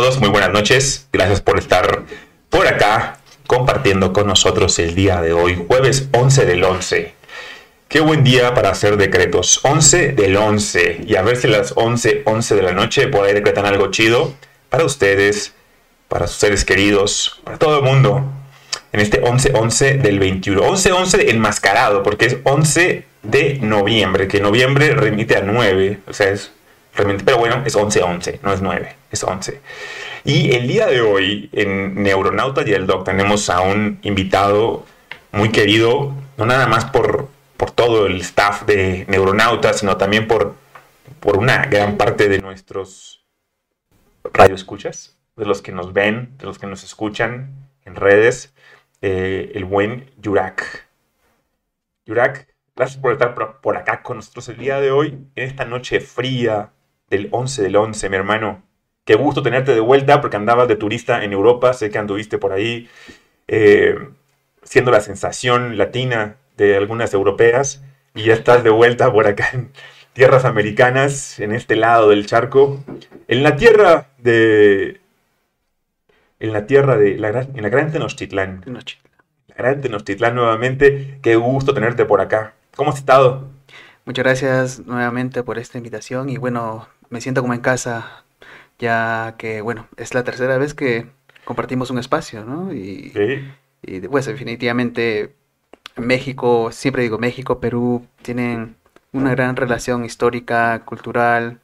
a todos? Muy buenas noches. Gracias por estar por acá compartiendo con nosotros el día de hoy, jueves 11 del 11. Qué buen día para hacer decretos. 11 del 11. Y a ver si las 11, 11 de la noche por ahí decretan algo chido para ustedes, para sus seres queridos, para todo el mundo. En este 11, 11 del 21. 11, 11 enmascarado, porque es 11 de noviembre, que noviembre remite a 9. O sea, es pero bueno, es 11-11, no es 9, es 11. Y el día de hoy, en Neuronauta y el Doc, tenemos a un invitado muy querido, no nada más por, por todo el staff de Neuronauta, sino también por, por una gran parte de nuestros radioescuchas, de los que nos ven, de los que nos escuchan en redes, eh, el buen Yurak. Yurak, gracias por estar por acá con nosotros el día de hoy, en esta noche fría, del 11 del 11, mi hermano. Qué gusto tenerte de vuelta porque andabas de turista en Europa, sé que anduviste por ahí eh, siendo la sensación latina de algunas europeas y ya estás de vuelta por acá en tierras americanas, en este lado del charco, en la tierra de... En la tierra de... La, en la gran Tenochtitlán. La gran Tenochtitlán nuevamente. Qué gusto tenerte por acá. ¿Cómo has estado? Muchas gracias nuevamente por esta invitación y bueno, me siento como en casa, ya que, bueno, es la tercera vez que compartimos un espacio, ¿no? Y, y pues definitivamente México, siempre digo México, Perú, tienen una gran relación histórica, cultural,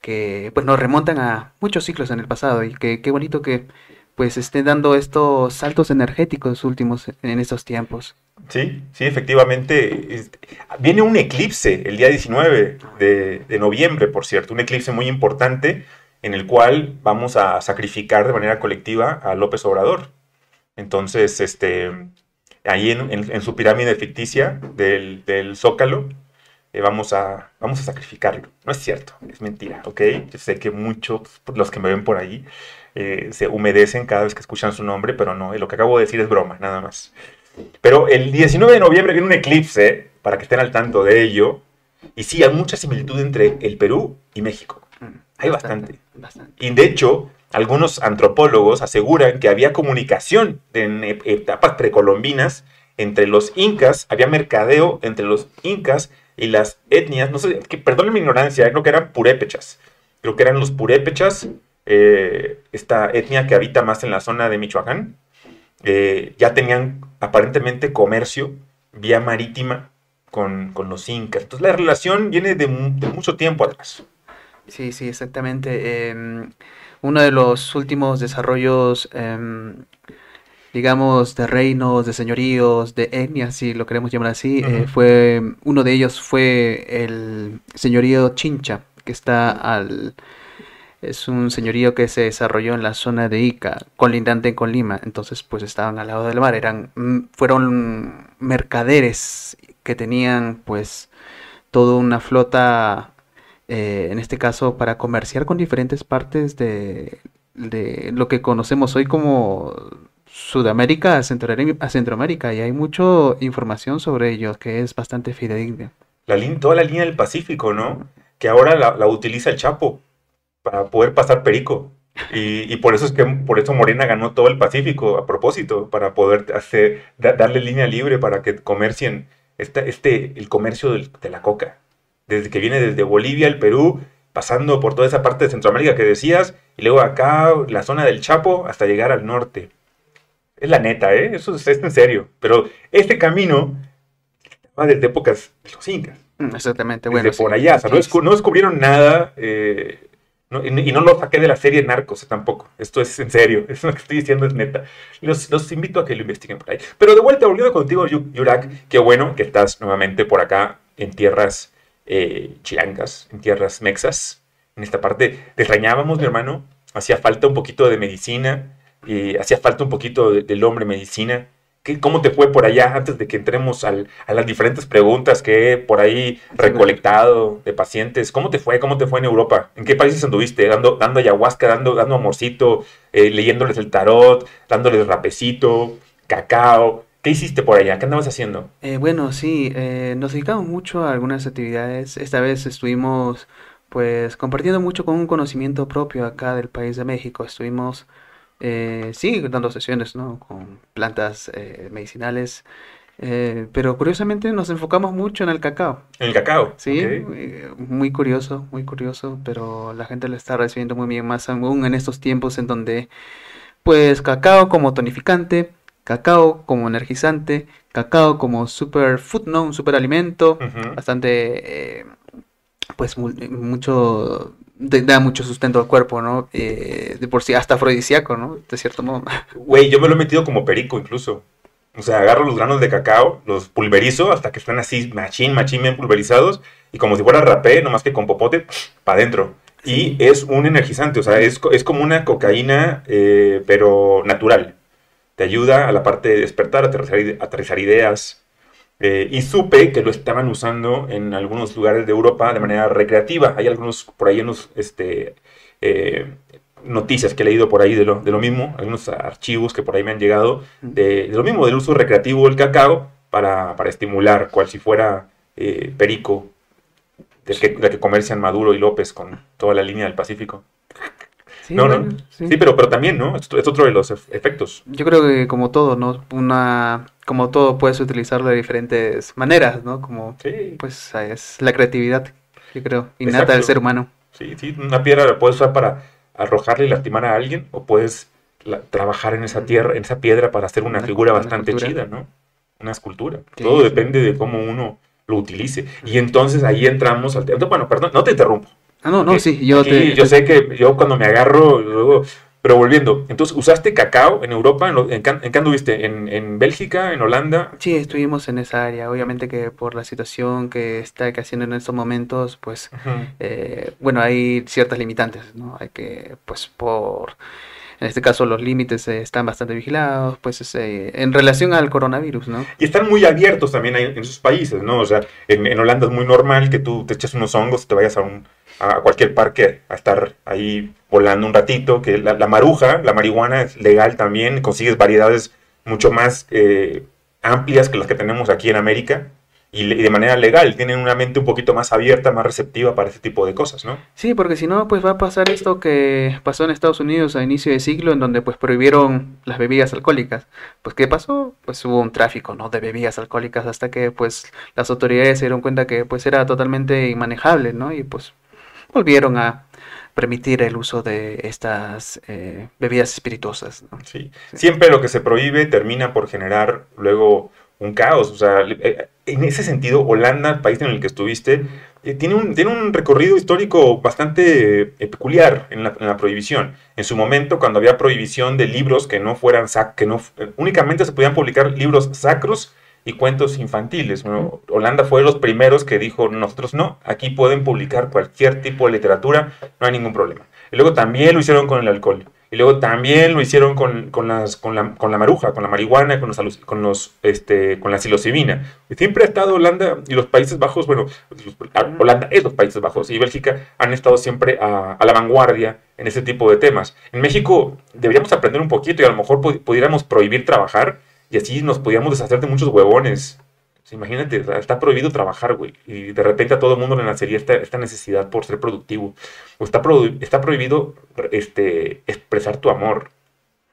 que pues nos remontan a muchos ciclos en el pasado y que qué bonito que pues estén dando estos saltos energéticos últimos en estos tiempos. Sí, sí, efectivamente. Viene un eclipse el día 19 de, noviembre, por cierto, un eclipse muy importante en el cual vamos a sacrificar de manera colectiva a López Obrador. Entonces, este, ahí en, su pirámide ficticia del, Zócalo, eh, vamos, a, vamos a sacrificarlo. No es cierto, es mentira, ¿ok? Yo sé que muchos, los que me ven por ahí, eh, se humedecen cada vez que escuchan su nombre, pero no, lo que acabo de decir es broma, nada más. Pero el 19 de noviembre viene un eclipse, para que estén al tanto de ello. Y sí, hay mucha similitud entre el Perú y México. Mm, hay bastante. Y de hecho, algunos antropólogos aseguran que había comunicación en etapas precolombinas entre los incas, había mercadeo entre los incas y las etnias, no sé, que, perdonen mi ignorancia, creo que eran purépechas. Creo que eran los purépechas, eh, esta etnia que habita más en la zona de Michoacán, eh, ya tenían aparentemente comercio vía marítima con, los incas. Entonces la relación viene de, mucho tiempo atrás. Sí, sí, exactamente. Em, uno de los últimos desarrollos, em, digamos, de reinos, de señoríos, de etnias, si lo queremos llamar así, eh, fue uno de ellos fue el señorío Chincha, que está al es un señorío que se desarrolló en la zona de Ica, colindante con Lima. Entonces, pues estaban al lado del mar. Eran, mm, fueron mercaderes que tenían, pues, toda una flota, eh, en este caso, para comerciar con diferentes partes de, de lo que conocemos hoy como Sudamérica a, Centroamérica. Y hay mucha información sobre ellos que es bastante fidedigna. La toda la línea del Pacífico, ¿no? Que ahora la, la utiliza el Chapo para poder pasar perico. Y, por eso es que por eso Morena ganó todo el Pacífico a propósito, para poder hacer, darle línea libre para que comercien este, este, el comercio de la coca. Desde que viene desde Bolivia, el Perú, pasando por toda esa parte de Centroamérica que decías, y luego acá, la zona del Chapo, hasta llegar al norte. Es la neta, ¿eh? Eso es, en serio. Pero este camino va desde épocas de los incas. Mm, exactamente, bueno. por allá, no, descubrieron nada. Eh, y, no lo saqué de la serie Narcos tampoco. Esto es en serio. Eso lo que estoy diciendo es neta. Los, los invito a que lo investiguen por ahí. Pero de vuelta, volviendo contigo, Yurak, qué bueno que estás nuevamente por acá en tierras eh, chilangas, en tierras mexas. En esta parte, te extrañábamos, mi hermano. Hacía falta un poquito de medicina. y hacía falta un poquito del hombre medicina. ¿Cómo te fue por allá antes de que entremos a las diferentes preguntas que he por ahí recolectado de pacientes? ¿Cómo te fue? ¿Cómo te fue en Europa? ¿En qué países anduviste? Dando, dando ayahuasca, dando, dando amorcito, eh, leyéndoles el tarot, dándoles rapecito, cacao. ¿Qué hiciste por allá? ¿Qué andabas haciendo? Eh, bueno, sí, eh, nos dedicamos mucho a algunas actividades. Esta vez estuvimos pues compartiendo mucho con un conocimiento propio acá del país de México. Estuvimos, eh, sí, dando sesiones, ¿no? Con plantas eh, medicinales, eh, pero curiosamente nos enfocamos mucho en el cacao. En el cacao. Sí, eh, muy curioso, muy curioso, pero la gente lo está recibiendo muy bien, más aún en estos tiempos en donde, pues, cacao como tonificante, cacao como energizante, cacao como superfood, ¿no? Un superalimento, Ujú. bastante, eh, pues, mu- mucho, da mucho sustento al cuerpo, ¿no? Eh, de por sí, hasta afrodisíaco, ¿no? De cierto modo. Güey, yo me lo he metido como perico incluso. O sea, agarro los granos de cacao, los pulverizo hasta que están así machín, machín, bien pulverizados. Y como si fuera rapé, nomás que con popote, para adentro. Y es un energizante, o sea, es, es como una cocaína, eh, pero natural. Te ayuda a la parte de despertar, aterrizar, ide- aterrizar ideas. Eh, y supe que lo estaban usando en algunos lugares de Europa de manera recreativa. Hay algunos, por ahí unos, este, eh, noticias que he leído por ahí de lo, de lo mismo, algunos archivos que por ahí me han llegado, de, de lo mismo, del uso recreativo del cacao para, para estimular, cual si fuera eh, perico, del que, del que comercian Maduro y López con toda la línea del Pacífico. Sí, no, no, sí. sí, pero, pero también, ¿no? Es, es otro de los ef- efectos. Yo creo que como todo, ¿no? Una, como todo puedes utilizarlo de diferentes maneras, ¿no? Como, Sí, pues es la creatividad, yo creo, innata Exacto. del ser humano. sí, sí, una piedra la puedes usar para arrojarle y lastimar a alguien, o puedes la- trabajar en esa tierra, en esa piedra para hacer una, Una- figura una bastante escultura. chida, ¿no? Una escultura. Sí, Todo sí. depende de cómo uno lo utilice. Y entonces ahí entramos al tema. Bueno, perdón, no te interrumpo. Ah, no, no, sí, yo aquí te... yo sé que yo cuando me agarro, luego. Pero volviendo, entonces, ¿usaste cacao en Europa? ¿En, lo- en, qué- en qué anduviste? ¿En, en Bélgica? ¿En Holanda? Sí, estuvimos en esa área. Obviamente que por la situación que está haciendo en estos momentos, pues, eh, bueno, hay ciertas limitantes, ¿no? Hay que, pues, por... En este caso los límites eh, están bastante vigilados, pues es, eh, en relación al coronavirus, ¿no? Y están muy abiertos también en esos países, ¿no? O sea, en, en Holanda es muy normal que tú te eches unos hongos y te vayas a, un, a cualquier parque a estar ahí volando un ratito, que la, la maruja, la marihuana es legal también, consigues variedades mucho más eh, amplias que las que tenemos aquí en América y, de manera legal, tienen una mente un poquito más abierta, más receptiva para ese tipo de cosas, ¿no? Sí, porque si no, pues va a pasar esto que pasó en Estados Unidos a inicio de siglo, en donde pues prohibieron las bebidas alcohólicas. Pues ¿qué pasó? Pues hubo un tráfico, ¿no? De bebidas alcohólicas hasta que pues las autoridades se dieron cuenta que pues era totalmente inmanejable, ¿no? Y pues volvieron a permitir el uso de estas eh, bebidas espirituosas, ¿no? Sí. Siempre lo que se prohíbe termina por generar luego un caos. O sea, eh, en ese sentido, Holanda, el país en el que estuviste, eh, tiene, un, tiene un recorrido histórico bastante eh, peculiar en la, en la prohibición. En su momento, cuando había prohibición de libros que no fueran sac que no eh, únicamente se podían publicar libros sacros y cuentos infantiles. ¿no? Holanda fue de los primeros que dijo, nosotros no, aquí pueden publicar cualquier tipo de literatura, no hay ningún problema. Y luego también lo hicieron con el alcohol. Y luego también lo hicieron con, con, las, con, la, con la maruja, con la marihuana, con, los, con, los, este, con la psilocibina. Siempre ha estado Holanda y los Países Bajos, bueno, los- Holanda es los Países Bajos y Bélgica han estado siempre a, a la vanguardia en ese tipo de temas. En México deberíamos aprender un poquito y a lo mejor pu- pudiéramos prohibir trabajar y así nos podíamos deshacer de muchos huevones. Imagínate, está prohibido trabajar, güey. Y de repente a todo el mundo le nacería esta, esta necesidad por ser productivo. O está, está prohibido este, expresar tu amor.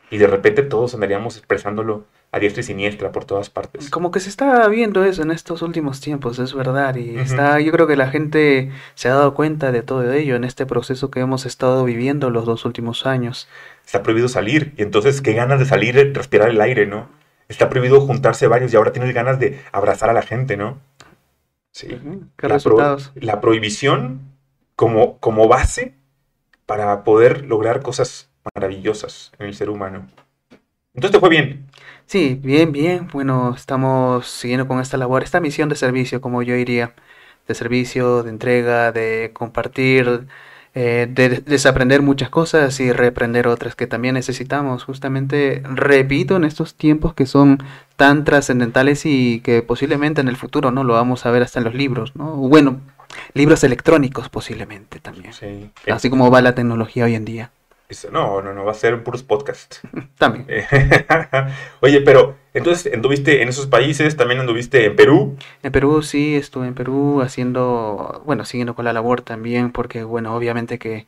Y de repente todos andaríamos expresándolo a diestra y siniestra por todas partes. Como que se está viendo eso en estos últimos tiempos, es verdad, y está, yo creo que la gente se ha dado cuenta de todo ello en este proceso que hemos estado viviendo los dos últimos años. Está prohibido salir. Y entonces, qué ganas de salir, respirar el aire, ¿no? Está prohibido juntarse varios y ahora tienes ganas de abrazar a la gente, ¿no? Sí. ¿Qué la, pro- resultados? la prohibición como, como base para poder lograr cosas maravillosas en el ser humano. Entonces te fue bien. Sí, bien, bien. Bueno, estamos siguiendo con esta labor, esta misión de servicio, como yo diría, de servicio, de entrega, de compartir, eh, de de- desaprender muchas cosas y reaprender otras que también necesitamos. Justamente, repito, en estos tiempos que son tan trascendentales y que posiblemente en el futuro, ¿no? Lo vamos a ver hasta en los libros, ¿no? Bueno, libros electrónicos posiblemente también. Sí. Así como va la tecnología hoy en día. No, no, no, va a ser puros podcast. También. Oye, pero entonces anduviste en esos países, también anduviste en Perú. En Perú sí, estuve en Perú haciendo, bueno, siguiendo con la labor también, porque bueno, obviamente que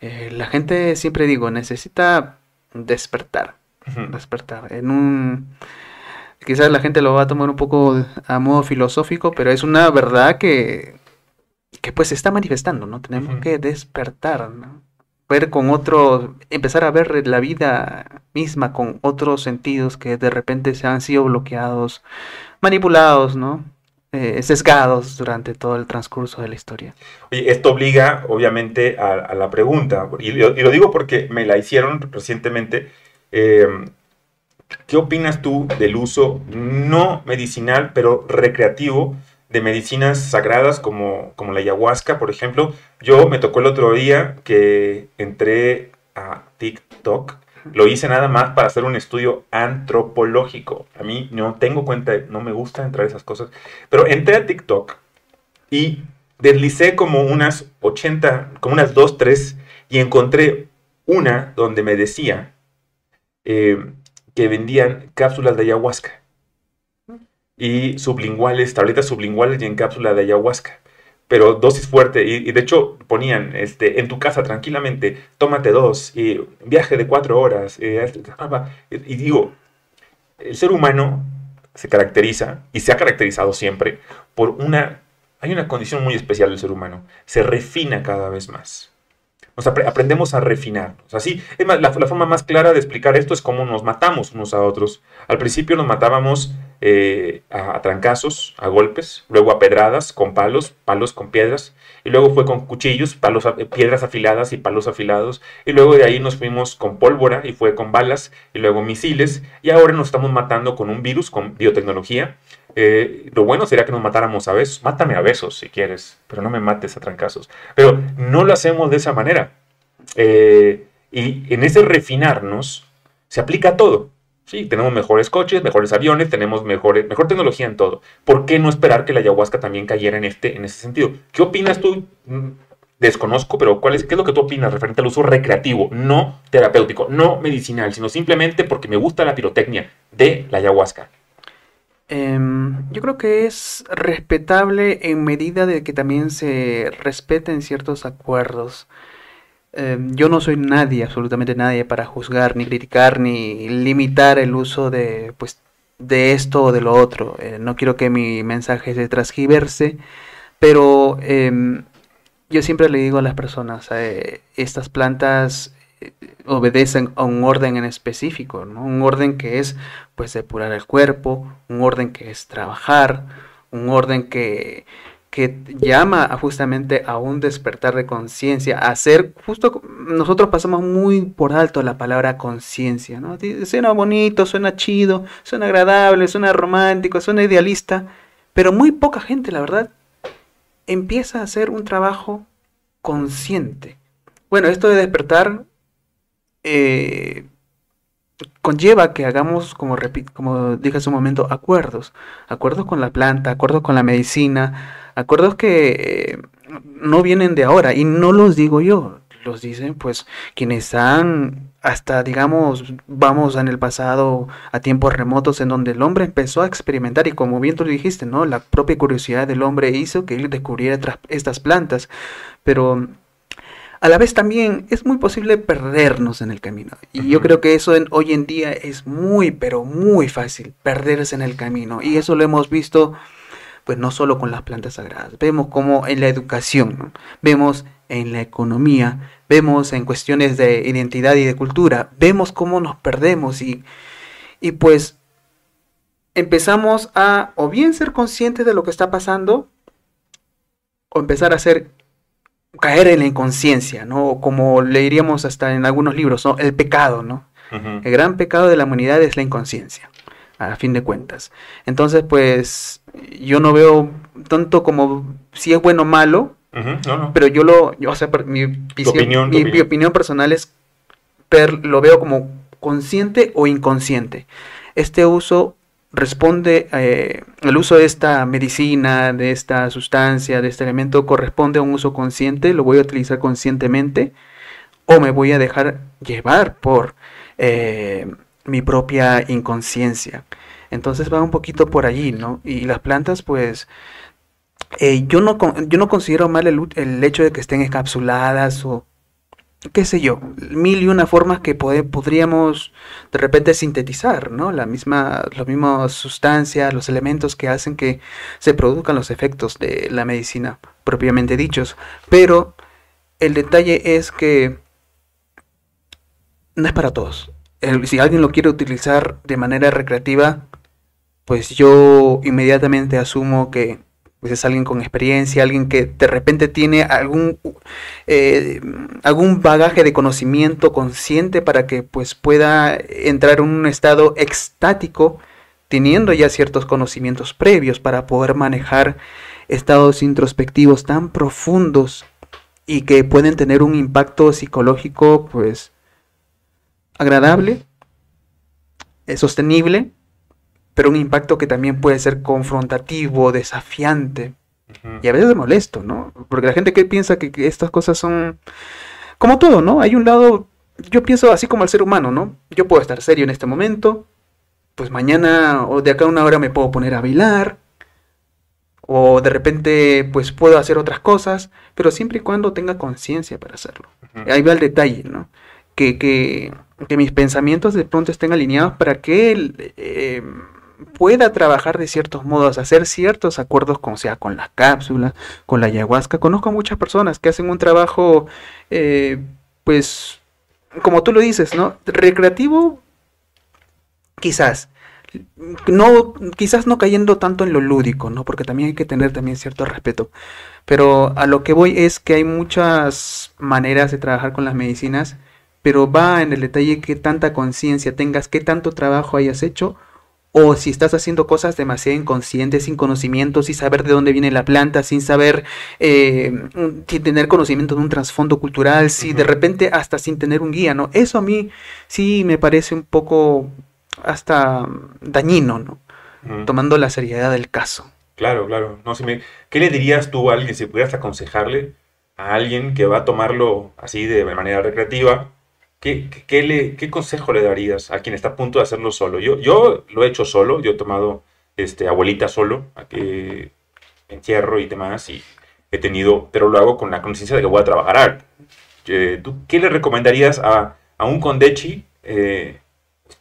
eh, la gente, siempre digo, necesita despertar, despertar. En un, quizás la gente lo va a tomar un poco a modo filosófico, pero es una verdad que, que pues se está manifestando, ¿no? Tenemos que despertar, ¿no? Ver con otro, empezar a ver la vida misma con otros sentidos que de repente se han sido bloqueados, manipulados, ¿no? Eh, sesgados durante todo el transcurso de la historia. Oye, esto obliga obviamente a, la pregunta, y, lo digo porque me la hicieron recientemente. Eh, ¿Qué opinas tú del uso no medicinal, pero recreativo de medicinas sagradas como, como la ayahuasca, por ejemplo. Yo me tocó el otro día que entré a TikTok, lo hice nada más para hacer un estudio antropológico. A mí no tengo cuenta, no me gusta entrar a esas cosas, pero entré a TikTok y deslicé como unas 80, como unas 2, 3 y encontré una donde me decía eh, que vendían cápsulas de ayahuasca y sublinguales, tabletas sublinguales y en cápsula de ayahuasca. Pero dosis fuerte, y, de hecho ponían este, en tu casa tranquilamente, tómate dos, y viaje de cuatro horas. y digo, el ser humano se caracteriza, y se ha caracterizado siempre, por una... Hay una condición muy especial del ser humano, se refina cada vez más. Nos aprendemos a refinarnos. Así, es más, la, forma más clara de explicar esto es cómo nos matamos unos a otros. Al principio nos matábamos eh, a, trancazos, a golpes, luego a pedradas, con palos, palos con piedras, y luego fue con cuchillos, palos, piedras afiladas y palos afilados, y luego de ahí nos fuimos con pólvora y fue con balas, y luego misiles, y ahora nos estamos matando con un virus, con biotecnología. Eh, lo bueno sería que nos matáramos a besos. Mátame a besos si quieres, pero no me mates a trancazos. Pero no lo hacemos de esa manera. Eh, y en ese refinarnos se aplica todo. Sí, tenemos mejores coches, mejores aviones, tenemos mejores, mejor tecnología en todo. ¿Por qué no esperar que la ayahuasca también cayera en, este, en ese sentido? ¿Qué opinas tú? Mm, desconozco, pero ¿cuál es, ¿qué es lo que tú opinas referente al uso recreativo, no terapéutico, no medicinal, sino simplemente porque me gusta la pirotecnia de la ayahuasca? Em, yo creo que es respetable en medida de que también se respeten ciertos acuerdos. Em, yo no soy nadie, absolutamente nadie, para juzgar, ni criticar, ni limitar el uso de, pues, de esto o de lo otro. Eh, no quiero que mi mensaje se transgiverse, pero em, yo siempre le digo a las personas, eh, estas plantas obedecen a un orden en específico, Un orden que es pues depurar el cuerpo, un orden que es trabajar, un orden que, que llama justamente a un despertar de conciencia, a ser justo nosotros pasamos muy por alto la palabra conciencia, ¿no? Suena bonito, suena chido, suena agradable, suena romántico, suena idealista, pero muy poca gente, la verdad, empieza a hacer un trabajo consciente. Bueno, esto de despertar eh, conlleva que hagamos, como, como dije hace un momento, acuerdos. Acuerdos con la planta, acuerdos con la medicina, acuerdos que eh, no vienen de ahora y no los digo yo, los dicen pues quienes han hasta digamos vamos en el pasado a tiempos remotos en donde el hombre empezó a experimentar y como bien tú dijiste, ¿no? La propia curiosidad del hombre hizo que él descubriera estas plantas, pero a la vez también es muy posible perdernos en el camino. Y yo creo que eso hoy en día es muy, pero muy fácil, perderse en el camino. Y eso lo hemos visto, pues no solo con las plantas sagradas, vemos como en la educación, vemos en la economía, vemos en cuestiones de identidad y de cultura, vemos cómo nos perdemos y, y pues empezamos a o bien ser conscientes de lo que está pasando o empezar a ser caer en la inconsciencia, ¿no? Como le diríamos hasta en algunos libros, ¿no? El pecado, ¿no? El gran pecado de la humanidad es la inconsciencia, a fin de cuentas. Entonces, pues, yo no veo tanto como si es bueno o malo, pero yo lo, yo, o sea, mi, opinión, mi, opinión. personal es, lo veo como consciente o inconsciente. Este uso responde, eh, el uso de esta medicina, de esta sustancia, de este elemento, corresponde a un uso consciente, lo voy a utilizar conscientemente, o me voy a dejar llevar por eh, mi propia inconsciencia. Entonces va un poquito por allí, ¿no? Y las plantas, pues, eh, yo, no, yo no considero mal el, el, hecho de que estén encapsuladas o qué sé yo, mil y una formas que podríamos de repente sintetizar, ¿no? La misma, las mismas sustancias, los elementos que hacen que se produzcan los efectos de la medicina propiamente dichos. Pero el detalle es que no es para todos. Si alguien lo quiere utilizar de manera recreativa, pues yo inmediatamente asumo que pues es alguien con experiencia, alguien que de repente tiene algún, eh, algún bagaje de conocimiento consciente para que pues pueda entrar en un estado extático, teniendo ya ciertos conocimientos previos para poder manejar estados introspectivos tan profundos y que pueden tener un impacto psicológico pues agradable, es sostenible pero un impacto que también puede ser confrontativo, desafiante y a veces molesto, ¿no? Porque la gente que piensa que, estas cosas son como todo, ¿no? Hay un lado, yo pienso así como el ser humano, ¿no? Yo puedo estar serio en este momento, pues mañana o de acá a una hora me puedo poner a bailar, o de repente pues puedo hacer otras cosas, pero siempre y cuando tenga conciencia para hacerlo. Ahí va el detalle, ¿no? Que, que, que, mis pensamientos de pronto estén alineados para que el, eh, pueda trabajar de ciertos modos, hacer ciertos acuerdos, como sea con la cápsula, con la ayahuasca. Conozco muchas personas que hacen un trabajo, eh, pues, como tú lo dices, ¿no? Recreativo, quizás. No, quizás no cayendo tanto en lo lúdico, ¿no? Porque también hay que tener también cierto respeto. Pero a lo que voy es que hay muchas maneras de trabajar con las medicinas, pero va en el detalle que tanta conciencia tengas, qué tanto trabajo hayas hecho o si estás haciendo cosas demasiado inconscientes, sin conocimiento, sin saber de dónde viene la planta, sin saber, eh, sin tener conocimiento de un trasfondo cultural, si de repente hasta sin tener un guía, ¿no? Eso a mí sí me parece un poco hasta dañino, ¿no? Tomando la seriedad del caso. Claro, claro. No, si me... ¿Qué le dirías tú a alguien si pudieras aconsejarle a alguien que va a tomarlo así de manera recreativa? ¿Qué, le, ¿Qué consejo le darías a quien está a punto de hacerlo solo? Yo, lo he hecho solo, yo he tomado este, abuelita solo, aquí encierro y demás, y he tenido, pero lo hago con la conciencia de que voy a trabajar. Eh, ¿Tú qué le recomendarías a, a un condechi, eh,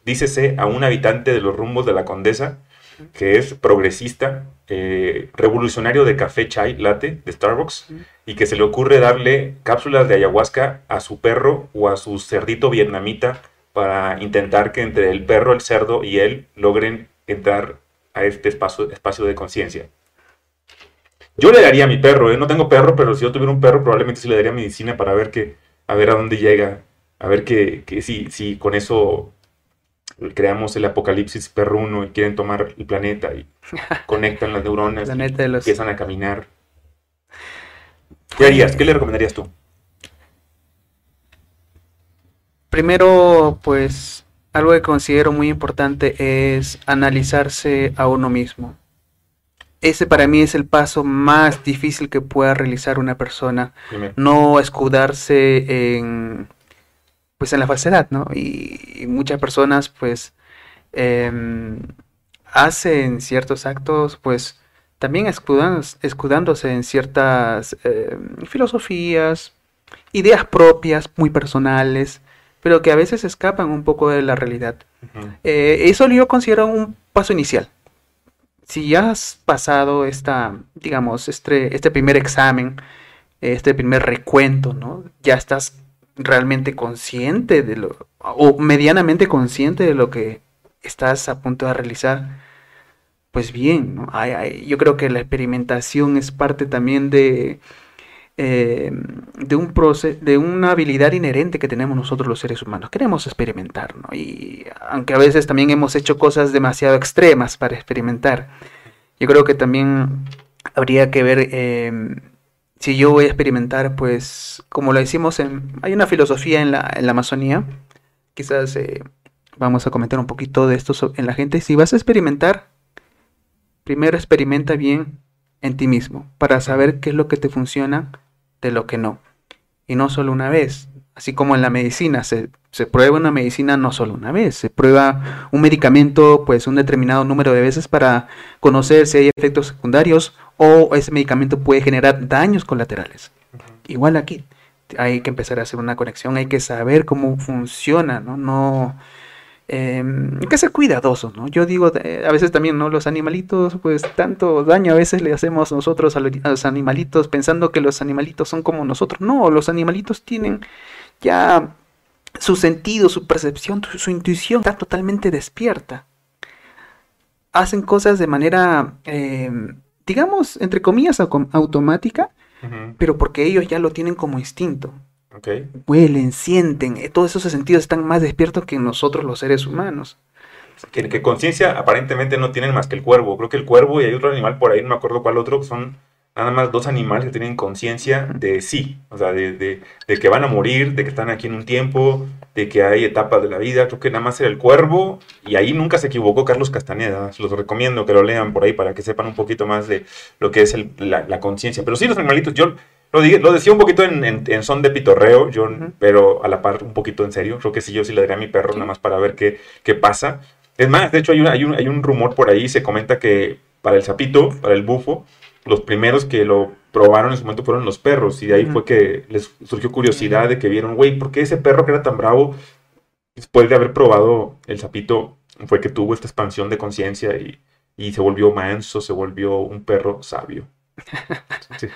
dícese a un habitante de los rumbos de la condesa, que es progresista, eh, revolucionario de café chai latte de Starbucks y que se le ocurre darle cápsulas de ayahuasca a su perro o a su cerdito vietnamita para intentar que entre el perro, el cerdo y él logren entrar a este espacio, espacio de conciencia. Yo le daría a mi perro, ¿eh? no tengo perro, pero si yo tuviera un perro probablemente sí le daría medicina para ver que, a ver a dónde llega, a ver que, que si, si con eso creamos el apocalipsis perruno y quieren tomar el planeta y conectan las neuronas y empiezan a caminar. ¿Qué harías? ¿Qué le recomendarías tú? Primero, pues algo que considero muy importante es analizarse a uno mismo. Ese para mí es el paso más difícil que pueda realizar una persona. No escudarse en pues en la falsedad, ¿no? Y, muchas personas pues em, hacen ciertos actos pues también escudándose en ciertas em, filosofías, ideas propias, muy personales, pero que a veces escapan un poco de la realidad. Eh, eso yo considero un paso inicial. Si ya has pasado esta, digamos, este, este primer examen, este primer recuento, ¿no? Ya estás realmente consciente de lo, o medianamente consciente de lo que estás a punto de realizar, pues bien, yo creo que la experimentación es parte también de, eh, de, un proceso, de una habilidad inherente que tenemos nosotros los seres humanos. Queremos experimentar, ¿no? Y aunque a veces también hemos hecho cosas demasiado extremas para experimentar, yo creo que también habría que ver... Eh, si yo voy a experimentar, pues como lo decimos, en, hay una filosofía en la, en la Amazonía, quizás eh, vamos a comentar un poquito de esto en la gente, si vas a experimentar, primero experimenta bien en ti mismo, para saber qué es lo que te funciona de lo que no. Y no solo una vez, Así como en la medicina, se, se, prueba una medicina no solo una vez, se prueba un medicamento pues un determinado número de veces para conocer si hay efectos secundarios o ese medicamento puede generar daños colaterales. Igual aquí, hay que empezar a hacer una conexión, hay que saber cómo funciona, ¿no? No Em, hay que ser cuidadosos, ¿no? Yo digo, a veces también, ¿no? Los animalitos, pues tanto daño a veces le hacemos nosotros a, los animalitos pensando que los animalitos son como nosotros. No, los animalitos tienen ya su sentido, su percepción, su, intuición está totalmente despierta. Hacen cosas de manera, em, digamos, entre comillas, automática, pero porque ellos ya lo tienen como instinto. Huelen, sienten, eh, todos esos sentidos están más despiertos que nosotros los seres humanos. Que, conciencia aparentemente no tienen más que el cuervo. Creo que el cuervo y hay otro animal por ahí, no me acuerdo cuál otro, son nada más dos animales que tienen conciencia de sí, o sea, de, de, que van a morir, de que están aquí en un tiempo, de que hay etapas de la vida. Creo que nada más era el cuervo y ahí nunca se equivocó Carlos Castañeda. Los recomiendo que lo lean por ahí para que sepan un poquito más de lo que es la, la conciencia. Pero sí, los animalitos, yo lo, decía un poquito en, son de pitorreo, yo, pero a la par un poquito en serio. Creo que sí, yo sí le daría a mi perro nada más para ver qué, qué pasa. Es más, de hecho hay, un, hay un rumor por ahí, se comenta que para el sapito, para el bufo, los primeros que lo probaron en ese momento fueron los perros. Y de ahí fue que les surgió curiosidad de que vieron, güey, ¿por qué ese perro que era tan bravo, después de haber probado el sapito, fue que tuvo esta expansión de conciencia y, y se volvió manso, se volvió un perro sabio? Sí.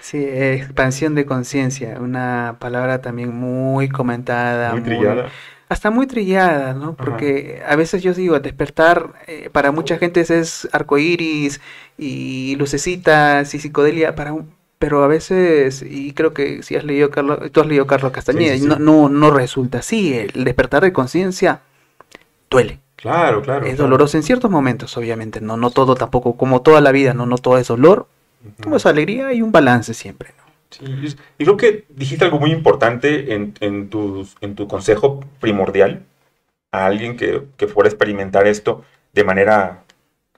Sí, expansión de conciencia, una palabra también muy comentada. Muy trillada. Hasta muy trillada, ¿no? Porque a veces yo digo, despertar eh, para mucha gente es arcoíris y lucecitas y psicodelia, para un, pero a veces, y creo que si has leído Carlos, tú has leído Carlos Castañeda, No, no, no resulta así. El despertar de conciencia duele. Claro, claro. Es doloroso en ciertos momentos, obviamente. No, no todo tampoco, como toda la vida, no, no todo es dolor, como es alegría y un balance siempre. Y creo que dijiste algo muy importante en, tu, consejo primordial a alguien que, fuera a experimentar esto de manera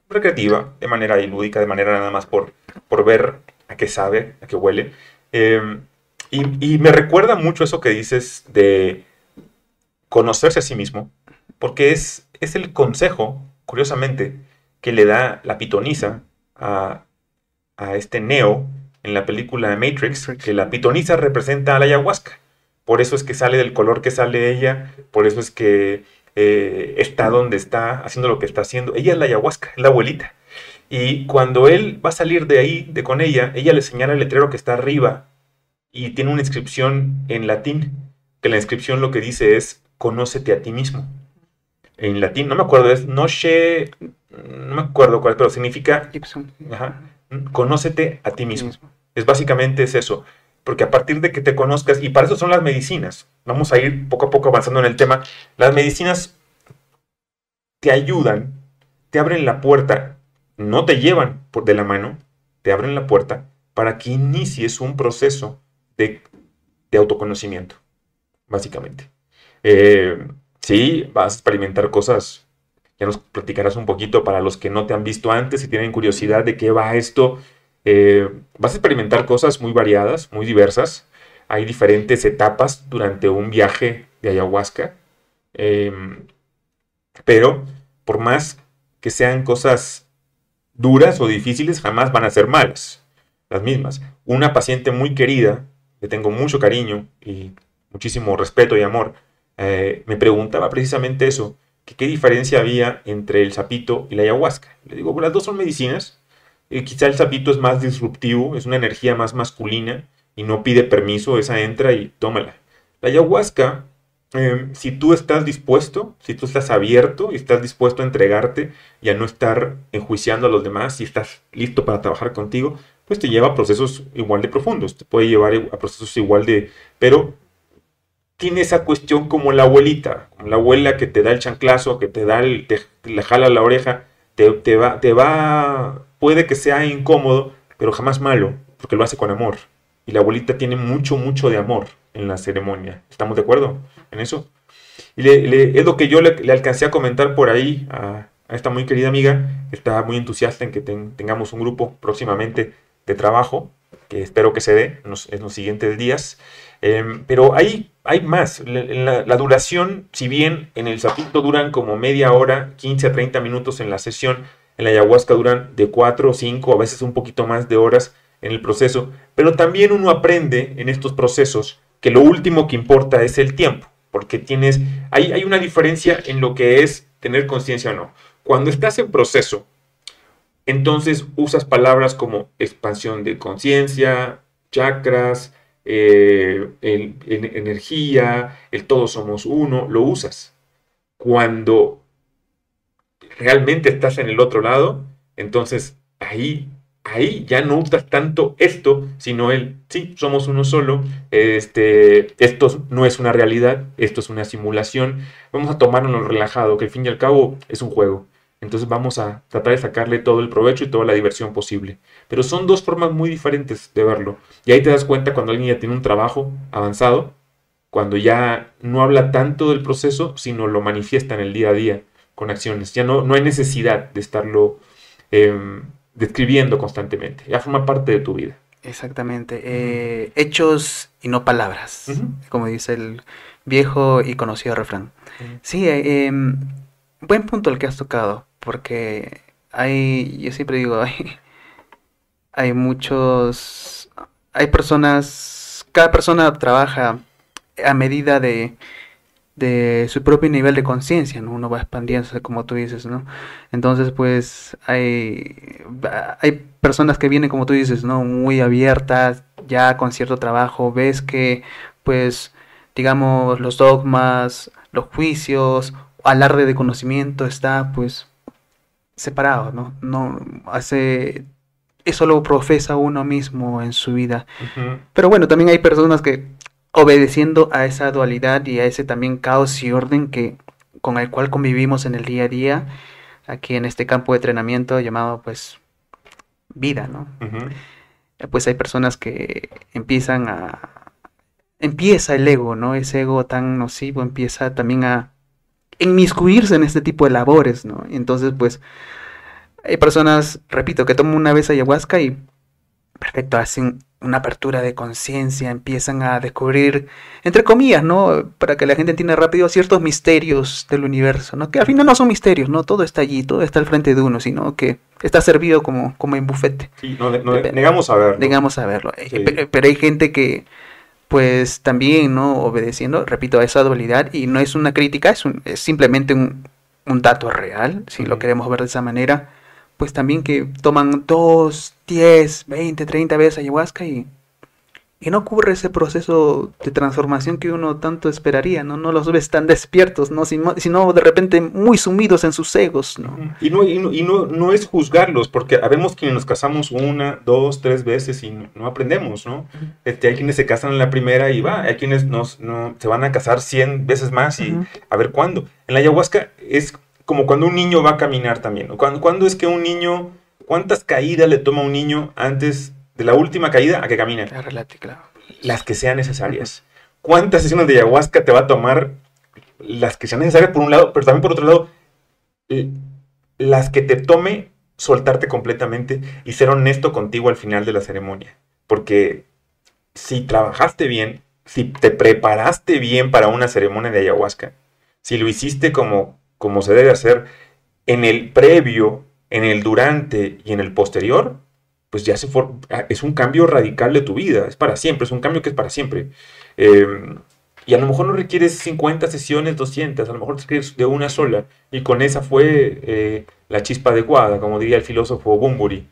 recreativa, de manera ilúdica, de manera nada más por, ver a qué sabe, a qué huele. Em, y, me recuerda mucho eso que dices de conocerse a sí mismo, porque es, el consejo, curiosamente, que le da la pitonisa a, a este Neo en la película de Matrix, que la pitoniza representa a la ayahuasca. Por eso es que sale del color que sale ella, por eso es que eh, está donde está, haciendo lo que está haciendo. Ella es la ayahuasca, es la abuelita. Y cuando él va a salir de ahí, de con ella, ella le señala el letrero que está arriba y tiene una inscripción en latín, que la inscripción lo que dice es, conócete a ti mismo. En latín, no me acuerdo, es noche, no me acuerdo cuál, pero significa... Ajá, conócete a ti mismo. Es básicamente es eso. Porque a partir de que te conozcas, y para eso son las medicinas, vamos a ir poco a poco avanzando en el tema, las medicinas te ayudan, te abren la puerta, no te llevan por de la mano, te abren la puerta para que inicies un proceso de, autoconocimiento, básicamente. Eh, sí, vas a experimentar cosas ya nos platicarás un poquito para los que no te han visto antes y tienen curiosidad de qué va esto. Eh, vas a experimentar cosas muy variadas, muy diversas. Hay diferentes etapas durante un viaje de ayahuasca. Em, pero por más que sean cosas duras o difíciles, jamás van a ser malas. Las mismas. Una paciente muy querida, que tengo mucho cariño y muchísimo respeto y amor, eh, me preguntaba precisamente eso qué diferencia había entre el sapito y la ayahuasca. Le digo, las dos son medicinas. Eh, quizá el sapito es más disruptivo, es una energía más masculina y no pide permiso, esa entra y tómala. La ayahuasca, em, si tú estás dispuesto, si tú estás abierto y estás dispuesto a entregarte y a no estar enjuiciando a los demás, si estás listo para trabajar contigo, pues te lleva a procesos igual de profundos, te puede llevar a procesos igual de... Pero tiene esa cuestión como la abuelita, la abuela que te da el chanclazo, que te da el, te, jala la oreja, te, te, va, te va, puede que sea incómodo, pero jamás malo, porque lo hace con amor. Y la abuelita tiene mucho, mucho de amor en la ceremonia. ¿Estamos de acuerdo en eso? Y le, es lo que yo le, alcancé a comentar por ahí a, esta muy querida amiga, está muy entusiasta en que tengamos un grupo próximamente de trabajo que espero que se dé en los, siguientes días. Em, pero hay, hay más. La, la, duración, si bien en el sapito duran como media hora, 15 a 30 minutos en la sesión, en la ayahuasca duran de 4 o 5, a veces un poquito más de horas en el proceso. Pero también uno aprende en estos procesos que lo último que importa es el tiempo, porque tienes, hay, hay una diferencia en lo que es tener conciencia o no. Cuando estás en proceso, entonces usas palabras como expansión de conciencia, chakras, eh, energía, el todos somos uno, lo usas. Cuando realmente estás en el otro lado, entonces ahí ahí ya no usas tanto esto, sino el, sí, somos uno solo, este, esto no es una realidad, esto es una simulación, vamos a tomarlo relajado, que al fin y al cabo es un juego. Entonces vamos a tratar de sacarle todo el provecho y toda la diversión posible. Pero son dos formas muy diferentes de verlo. Y ahí te das cuenta cuando alguien ya tiene un trabajo avanzado, cuando ya no habla tanto del proceso, sino lo manifiesta en el día a día con acciones. Ya no, no hay necesidad de estarlo em, describiendo constantemente. Ya forma parte de tu vida. Exactamente. Eh, hechos y no palabras, como dice el viejo y conocido refrán. Sí, eh, em, buen punto el que has tocado, porque hay, yo siempre digo, hay, hay muchos, hay personas, cada persona trabaja a medida de, de su propio nivel de conciencia, ¿no? Uno va expandiéndose, como tú dices, ¿no? Entonces, pues, hay, hay personas que vienen, como tú dices, ¿no? Muy abiertas, ya con cierto trabajo, ves que, pues, digamos, los dogmas, los juicios, alarde de conocimiento está, pues, separado, ¿no? No hace... Eso lo profesa uno mismo en su vida. Pero bueno, también hay personas que obedeciendo a esa dualidad y a ese también caos y orden que con el cual convivimos en el día a día aquí en este campo de entrenamiento llamado pues vida, ¿no? Eh, pues hay personas que empiezan a empieza el ego, ¿no? Ese ego tan nocivo empieza también a inmiscuirse en este tipo de labores, ¿no? Entonces, pues hay personas, repito, que toman una vez ayahuasca y perfecto, hacen una apertura de conciencia, empiezan a descubrir, entre comillas, ¿no? Para que la gente entienda rápido ciertos misterios del universo, ¿no? Que al final no son misterios, ¿no? Todo está allí, todo está al frente de uno, sino que está servido como, como en bufete. Sí, no, negamos a verlo. Negamos a verlo. Eh, pero, hay gente que, pues también, ¿no? Obedeciendo, repito, a esa dualidad, y no es una crítica, es, es simplemente un, un, dato real, si lo queremos ver de esa manera pues también que toman 2, 10, 20, 30 veces ayahuasca y, y no ocurre ese proceso de transformación que uno tanto esperaría, ¿no? No los ves tan despiertos, ¿no? Sino, de repente muy sumidos en sus egos, ¿no? Y no, y no, y no, no es juzgarlos, porque habemos quienes nos casamos una, dos, tres veces y no, aprendemos, ¿no? Este, hay quienes se casan en la primera y va, hay quienes nos, no, se van a casar 100 veces más y a ver cuándo. En la ayahuasca es como cuando un niño va a caminar también. ¿Cuándo, es que un niño, cuántas caídas le toma un niño antes de la última caída a que camine? Las que sean necesarias. ¿Cuántas sesiones de ayahuasca te va a tomar? Las que sean necesarias por un lado, pero también por otro lado, las que te tome soltarte completamente y ser honesto contigo al final de la ceremonia. Porque si trabajaste bien, si te preparaste bien para una ceremonia de ayahuasca, si lo hiciste como como se debe hacer en el previo, en el durante y en el posterior, pues ya se ah, es un cambio radical de tu vida, es para siempre, es un cambio que es para siempre. Em, y a lo mejor no requieres 50 sesiones, 200, a lo mejor requieres de una sola. Y con esa fue eh, la chispa adecuada, como diría el filósofo Bumburi.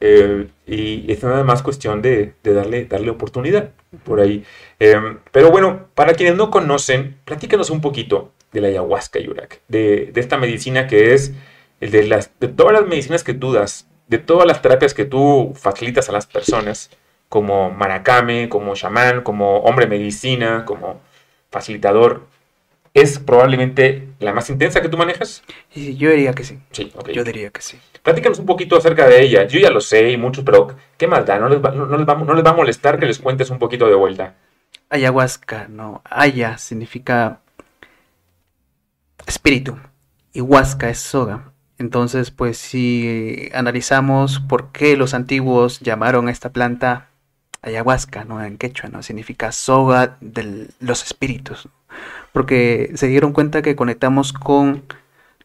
Eh, y es nada más cuestión de, darle, darle oportunidad por ahí. Em, pero bueno, para quienes no conocen, platícanos un poquito de la ayahuasca, Yurak, de, de esta medicina que es el de, las, de todas las medicinas que tú das, de todas las terapias que tú facilitas a las personas, como maracame, como chamán, como hombre medicina, como facilitador, ¿es probablemente la más intensa que tú manejas? yo diría que sí. Sí, Yo diría que sí. Platícanos un poquito acerca de ella. Yo ya lo sé y muchos, pero ¿qué más da? ¿No les va, no, les va, no les va a molestar que les cuentes un poquito de vuelta? Ayahuasca, no. Aya significa espíritu y huasca es soga. Entonces, pues si analizamos por qué los antiguos llamaron a esta planta ayahuasca, ¿no? En quechua, ¿no? Significa soga de los espíritus. Porque se dieron cuenta que conectamos con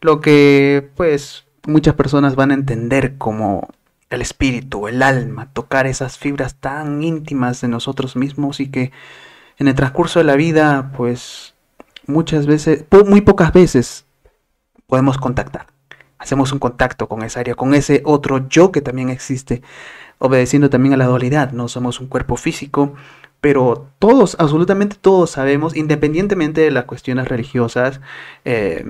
lo que, pues, muchas personas van a entender como el espíritu, el alma, tocar esas fibras tan íntimas de nosotros mismos y que en el transcurso de la vida, pues, muchas veces, muy pocas veces podemos contactar. Hacemos un contacto con esa área, con ese otro yo que también existe obedeciendo también a la dualidad. No somos un cuerpo físico, pero todos, absolutamente todos sabemos, independientemente de las cuestiones religiosas eh,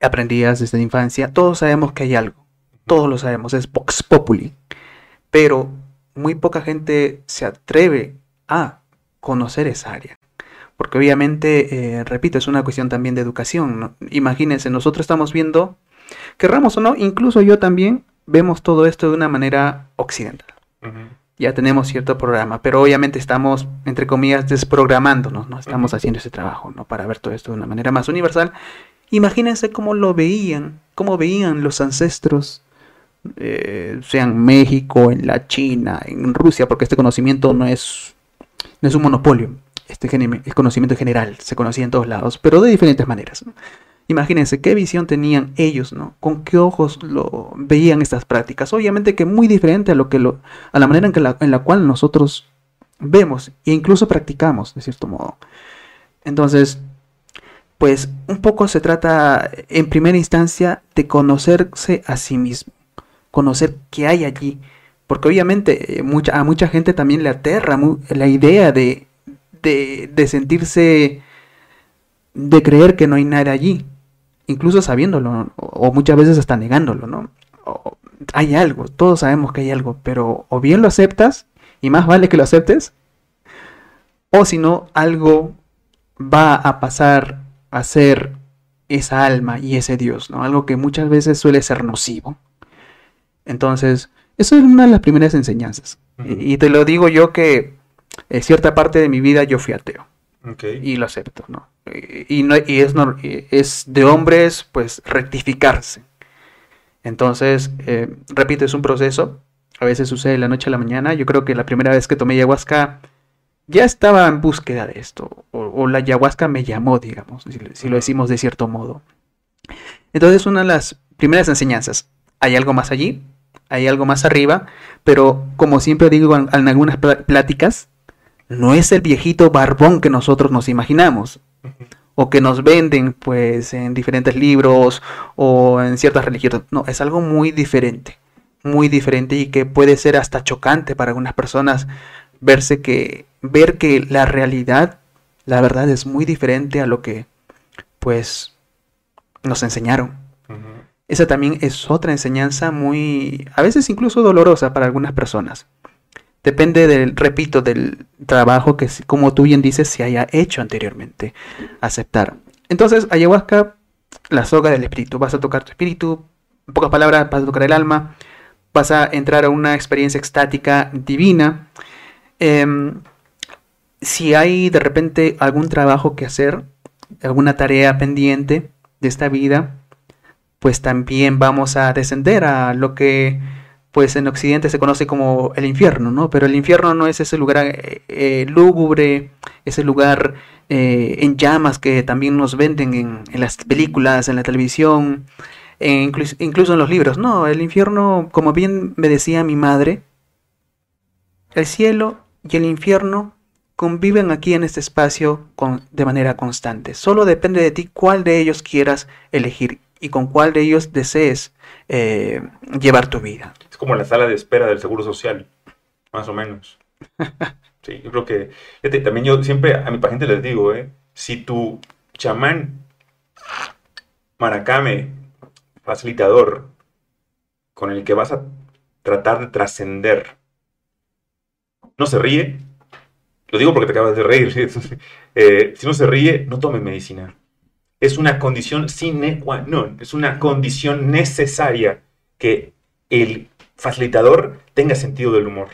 aprendidas desde la infancia, todos sabemos que hay algo. Todos lo sabemos, es Vox Populi. Pero muy poca gente se atreve a conocer esa área. Porque obviamente, eh, repito, es una cuestión también de educación. Imagínense, nosotros estamos viendo, querramos o no, incluso yo también, vemos todo esto de una manera occidental. Ya tenemos cierto programa, pero obviamente estamos, entre comillas, desprogramándonos, ¿no? Estamos haciendo ese trabajo, ¿no? Para ver todo esto de una manera más universal. Imagínense cómo lo veían, cómo veían los ancestros, eh, sea en México, en la China, en Rusia, porque este conocimiento no es, no es un monopolio. Este es conocimiento general, se conocía en todos lados, pero de diferentes maneras. Imagínense qué visión tenían ellos, ¿no? Con qué ojos lo veían estas prácticas. Obviamente que muy diferente a lo que lo, a la manera en, que la, en la cual nosotros vemos e incluso practicamos, de cierto modo. Entonces, pues un poco se trata en primera instancia de conocerse a sí mismo, conocer qué hay allí, porque obviamente eh, mucha, a mucha gente también le aterra la idea de, de, de sentirse, de creer que no hay nada allí, incluso sabiéndolo, o muchas veces hasta negándolo, ¿no? hay algo, todos sabemos que hay algo, pero o bien lo aceptas, y más vale que lo aceptes, o si no, algo va a pasar a ser esa alma y ese Dios, ¿no? Algo que muchas veces suele ser nocivo. Entonces, eso es una de las primeras enseñanzas. y, te lo digo yo que en cierta parte de mi vida yo fui ateo. Y lo acepto, ¿no? Y, no, y es, es de hombres, pues, rectificarse. Entonces, eh, repito, es un proceso. A veces sucede de la noche a la mañana. Yo creo que la primera vez que tomé ayahuasca ya estaba en búsqueda de esto. O, la ayahuasca me llamó, digamos, si, lo decimos de cierto modo. Entonces, una de las primeras enseñanzas. Hay algo más allí, hay algo más arriba, pero como siempre digo en algunas pláticas, no es el viejito barbón que nosotros nos imaginamos o que nos venden pues en diferentes libros o en ciertas religiones. No, es algo muy diferente, muy diferente y que puede ser hasta chocante para algunas personas verse que ver que la realidad, la verdad es muy diferente a lo que pues nos enseñaron. Esa también es otra enseñanza muy, a veces incluso dolorosa para algunas personas. Depende del, repito, del trabajo que, como tú bien dices, se haya hecho anteriormente. Aceptar. Entonces, ayahuasca, la soga del espíritu. Vas a tocar tu espíritu, en pocas palabras, vas a tocar el alma, vas a entrar a una experiencia extática divina. Em, si hay de repente algún trabajo que hacer, alguna tarea pendiente de esta vida, pues también vamos a descender a lo que pues en Occidente se conoce como el infierno, ¿no? Pero el infierno no es ese lugar eh, eh, lúgubre, ese lugar eh, en llamas que también nos venden en, las películas, en la televisión, incluso, incluso en los libros. No, el infierno, como bien me decía mi madre, el cielo y el infierno conviven aquí en este espacio con, de manera constante. Solo depende de ti cuál de ellos quieras elegir y con cuál de ellos desees llevar tu vida como la sala de espera del Seguro Social, más o menos. Sí, yo creo que, también yo siempre a mi paciente les digo, ¿eh? si tu chamán maracame, facilitador, con el que vas a tratar de trascender, no se ríe, lo digo porque te acabas de reír, eh, si no se ríe, no tome medicina. Es una condición sine qua non, es una condición necesaria que el facilitador tenga sentido del humor,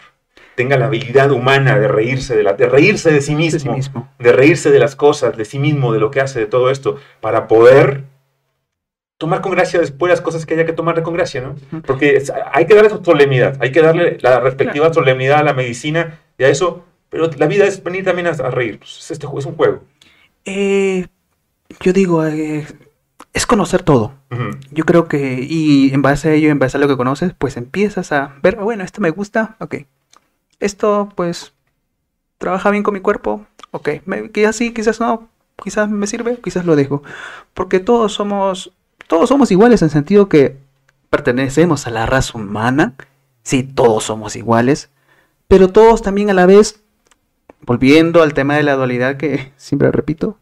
tenga la habilidad humana de reírse de, la, de reírse de sí, mismo, de reírse de las cosas, de sí mismo, de lo que hace, de todo esto, para poder tomar con gracia después las cosas que haya que tomar con gracia, ¿no? Porque hay que darle su solemnidad, hay que darle la respectiva solemnidad a la medicina y a eso, pero la vida es venir también a, reír, pues, este, es un juego. Eh, yo digo, eh, es conocer todo. Yo creo que, y en base a ello, en base a lo que conoces, pues empiezas a ver, bueno, esto me gusta, ok. Esto, pues, trabaja bien con mi cuerpo, ok. quizás sí, quizás no, quizás me sirve, quizás lo dejo. Porque todos somos, todos somos iguales en el sentido que pertenecemos a la raza humana. Sí, todos somos iguales. Pero todos también a la vez, volviendo al tema de la dualidad que siempre repito,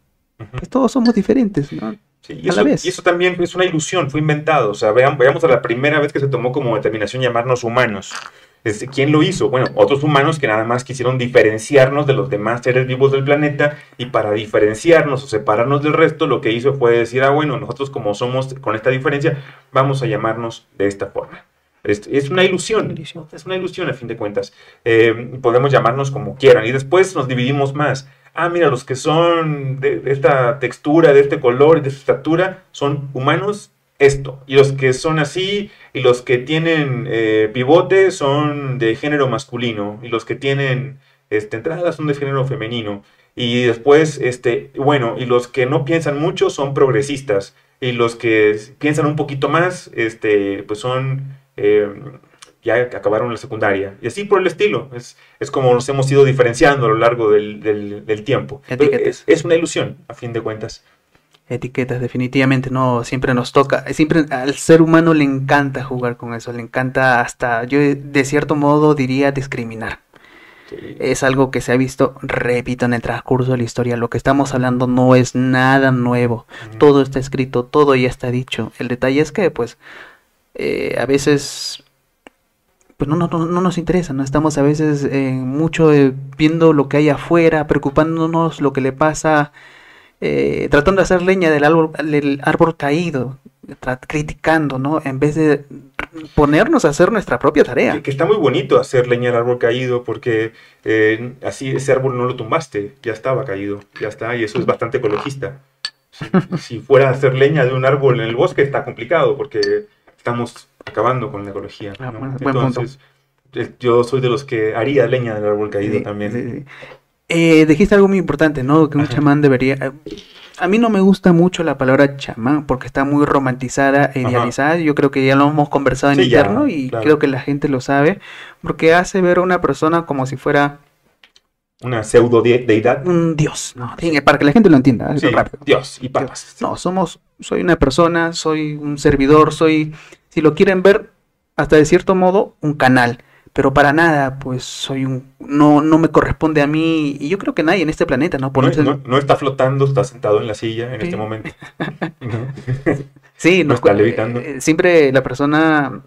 pues todos somos diferentes, ¿no? Y, eso, también es una ilusión, fue inventado. O sea, veamos, veamos a la primera vez que se tomó como determinación llamarnos humanos. ¿Quién lo hizo? Bueno, otros humanos que nada más quisieron diferenciarnos de los demás seres vivos del planeta y para diferenciarnos o separarnos del resto, lo que hizo fue decir, ah, bueno, nosotros como somos con esta diferencia, vamos a llamarnos de esta forma. Es, una ilusión, es una ilusión a fin de cuentas. Eh, podemos llamarnos como quieran y después nos dividimos más ah, mira, los que son de, esta textura, de este color de esta estatura, son humanos, esto. Y los que son así, y los que tienen eh, pivote son de género masculino, y los que tienen este, entradas son de género femenino. Y después, este, bueno, y los que no piensan mucho son progresistas. Y los que piensan un poquito más, este, pues son eh, ya acabaron la secundaria. Y así por el estilo. Es, es como nos hemos ido diferenciando a lo largo del, del, tiempo. Es, es, una ilusión, a fin de cuentas. Etiquetas, definitivamente, no, siempre nos toca. Siempre al ser humano le encanta jugar con eso, le encanta hasta, yo de cierto modo diría discriminar. Es algo que se ha visto, repito, en el transcurso de la historia. Lo que estamos hablando no es nada nuevo. Todo está escrito, todo ya está dicho. El detalle es que, pues, eh, a veces pues no, no, no, nos interesa, no estamos a veces eh, mucho eh, viendo lo que hay afuera, preocupándonos lo que le pasa, eh, tratando de hacer leña del árbol, del árbol caído, criticando, ¿no? En vez de ponernos a hacer nuestra propia tarea. Que, está muy bonito hacer leña del árbol caído porque así ese árbol no lo tumbaste, ya estaba caído, ya está, y eso es bastante ecologista. si fuera a hacer leña de un árbol en el bosque está complicado porque estamos acabando con la ecología. Ah, Entonces, eh, yo soy de los que haría leña del árbol caído también. Eh, dijiste algo muy importante, ¿no? Que un chamán debería... Eh, a mí no me gusta mucho la palabra chamán porque está muy romantizada e idealizada. Yo creo que ya lo hemos conversado en interno y creo que la gente lo sabe porque hace ver a una persona como si fuera una pseudo deidad. Un dios, no, para que la gente lo entienda. Dios y papas. No, somos, soy una persona, soy un servidor, soy si lo quieren ver, hasta de cierto modo, un canal. Pero para nada, pues soy un. No, no me corresponde a mí. Y yo creo que nadie en este planeta, ¿no? No, está flotando, está sentado en la silla en este momento. sí, no está levitando. Eh, siempre la persona.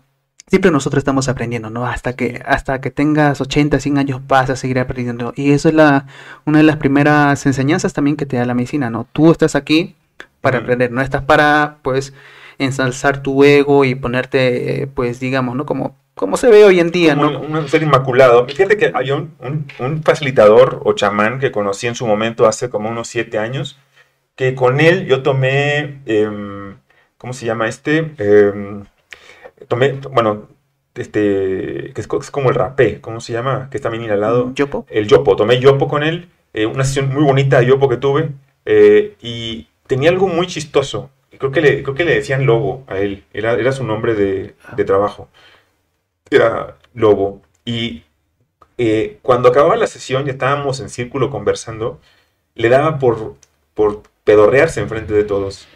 Siempre nosotros estamos aprendiendo, ¿no? Hasta que, hasta que tengas 80, 100 años vas a seguir aprendiendo. Y eso es la, una de las primeras enseñanzas también que te da la medicina, ¿no? Tú estás aquí para aprender, no estás para, pues, ensalzar tu ego y ponerte, pues digamos, ¿no? Como, como se ve hoy en día, ¿no? Un, ser inmaculado. Fíjate que hay un, un, facilitador o chamán que conocí en su momento hace como unos siete años, que con él yo tomé, em, ¿cómo se llama este? Em, tomé, bueno, este, que es, como el rapé, ¿cómo se llama? Que está bien inhalado. ¿Yopo? El yopo. Tomé yopo con él, eh, una sesión muy bonita de yopo que tuve, eh, y tenía algo muy chistoso creo que le, creo que le decían Lobo a él, era, era su nombre de, de trabajo. Era Lobo. Y eh, cuando acababa la sesión y estábamos en círculo conversando, le daba por, por pedorrearse enfrente de todos.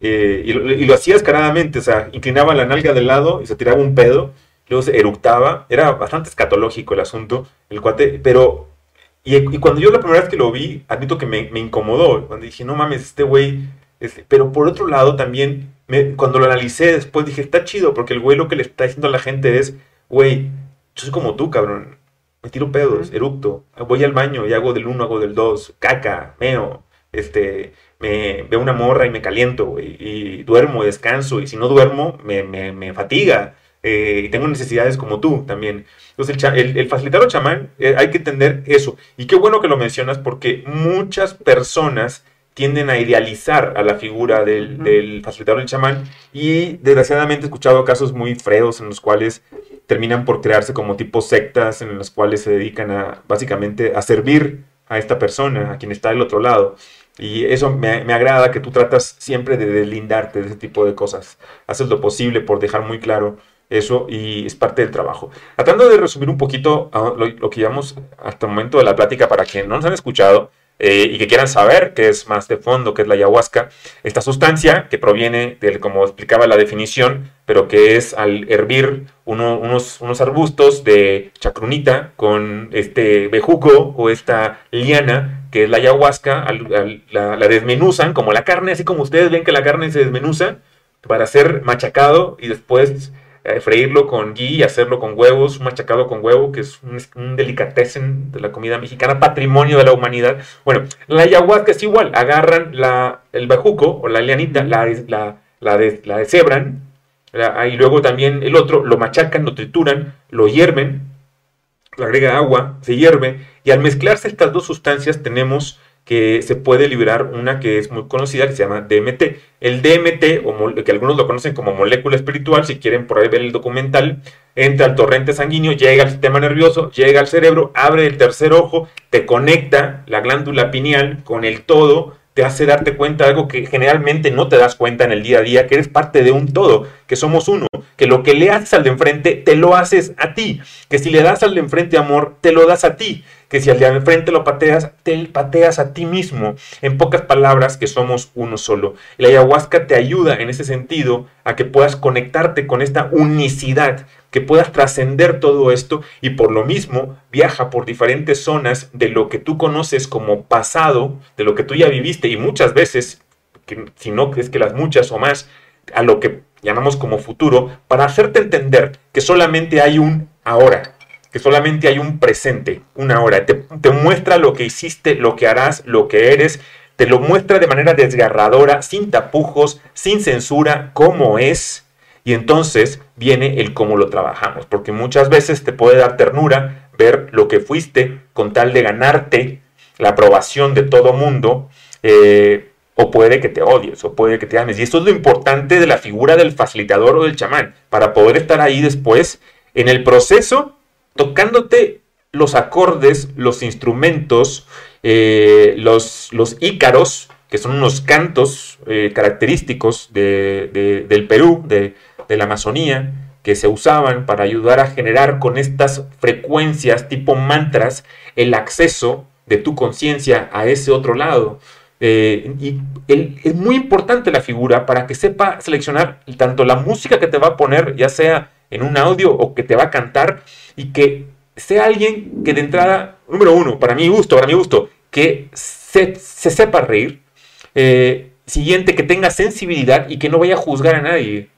Eh, y, lo, hacía escaradamente, o sea, inclinaba la nalga del lado y se tiraba un pedo, luego se eructaba, era bastante escatológico el asunto, el cuate, pero, y, cuando yo la primera vez que lo vi, admito que me, me incomodó, cuando dije, no mames, este güey este, pero por otro lado, también, me, cuando lo analicé después, dije, está chido, porque el güey lo que le está diciendo a la gente es, güey, yo soy como tú, cabrón. Me tiro pedos, eructo, voy al baño y hago del uno, hago del dos, caca, meo, este, me veo una morra y me caliento, y duermo, descanso, y si no duermo, me, me, me fatiga, eh, y tengo necesidades como tú también. Entonces, el, el, facilitador chamán, eh, hay que entender eso. Y qué bueno que lo mencionas porque muchas personas tienden a idealizar a la figura del, facilitador del chamán y desgraciadamente he escuchado casos muy feos en los cuales terminan por crearse como tipo sectas en las cuales se dedican a básicamente a servir a esta persona, a quien está del otro lado. Y eso me, me, agrada que tú tratas siempre de deslindarte de ese tipo de cosas. Haces lo posible por dejar muy claro eso y es parte del trabajo. Tratando de resumir un poquito lo, lo que llevamos hasta el momento de la plática para quienes no nos han escuchado, eh, y que quieran saber qué es más de fondo, qué es la ayahuasca, esta sustancia que proviene del, como explicaba la definición, pero que es al hervir unos, unos, arbustos de chacrunita con este bejuco o esta liana que es la ayahuasca, la, la desmenuzan como la carne, así como ustedes ven que la carne se desmenuza para ser machacado y después eh, freírlo con ghee y hacerlo con huevos, machacado con huevo, que es un, un delicatessen de la comida mexicana, patrimonio de la humanidad. Bueno, la ayahuasca es igual, agarran la, el bajuco o la lianita, la, la, la, la deshebran, y luego también el otro lo machacan, lo trituran, lo hierven, le agrega agua, se hierve, y al mezclarse estas dos sustancias tenemos que se puede liberar una que es muy conocida que se llama DMT. El DMT, o que algunos lo conocen como molécula espiritual, si quieren por ahí ver el documental, entra al torrente sanguíneo, llega al sistema nervioso, llega al cerebro, abre el tercer ojo, te conecta la glándula pineal con el todo, te hace darte cuenta de algo que generalmente no te das cuenta en el día a día, que eres parte de un todo, que somos uno, que lo que le haces al de enfrente, te lo haces a ti, que si le das al de enfrente amor, te lo das a ti, que si al de enfrente lo pateas, te pateas a ti mismo. En pocas palabras, que somos uno solo. La ayahuasca te ayuda en ese sentido a que puedas conectarte con esta unicidad, que puedas trascender todo esto y por lo mismo viaja por diferentes zonas de lo que tú conoces como pasado, de lo que tú ya viviste y muchas veces, si no crees que las muchas o más, a lo que llamamos como futuro, para hacerte entender que solamente hay un ahora que solamente hay un presente, una hora. Te, muestra lo que hiciste, lo que harás, lo que eres. Te lo muestra de manera desgarradora, sin tapujos, sin censura, cómo es. Y entonces viene el cómo lo trabajamos. Porque muchas veces te puede dar ternura ver lo que fuiste con tal de ganarte la aprobación de todo mundo. Eh, o puede que te odies, o puede que te ames. Y esto es lo importante de la figura del facilitador o del chamán, para poder estar ahí después en el proceso tocándote los acordes, los instrumentos, eh, los, los ícaros, que son unos cantos eh, característicos del Perú, de, la Amazonía, que se usaban para ayudar a generar con estas frecuencias tipo mantras el acceso de tu conciencia a ese otro lado. Eh, y es muy importante la figura para que sepa seleccionar tanto la música que te va a poner, ya sea en un audio o que te va a cantar, y que sea alguien que de entrada, número uno, para mi gusto, para mi gusto, que se, sepa reír. Eh, siguiente, que tenga sensibilidad y que no vaya a juzgar a nadie.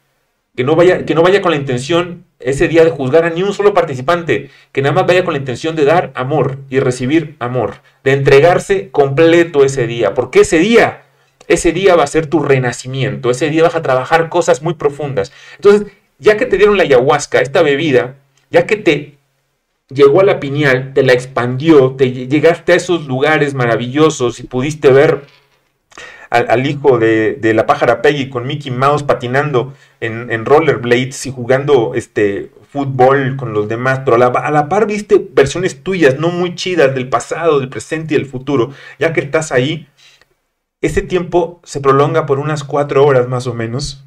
Que no, vaya, que no vaya con la intención ese día de juzgar a ni un solo participante. Que nada más vaya con la intención de dar amor y recibir amor. De entregarse completo ese día. Porque ese día, ese día va a ser tu renacimiento. Ese día vas a trabajar cosas muy profundas. Entonces, ya que te dieron la ayahuasca, esta bebida, ya que te llegó a la piñal, te la expandió, te llegaste a esos lugares maravillosos y pudiste ver al, hijo de, la pájara Peggy con Mickey Mouse patinando en, rollerblades y jugando este fútbol con los demás, pero a la, la, par viste versiones tuyas no muy chidas del pasado, del presente y del futuro, ya que estás ahí, ese tiempo se prolonga por unas cuatro horas más o menos,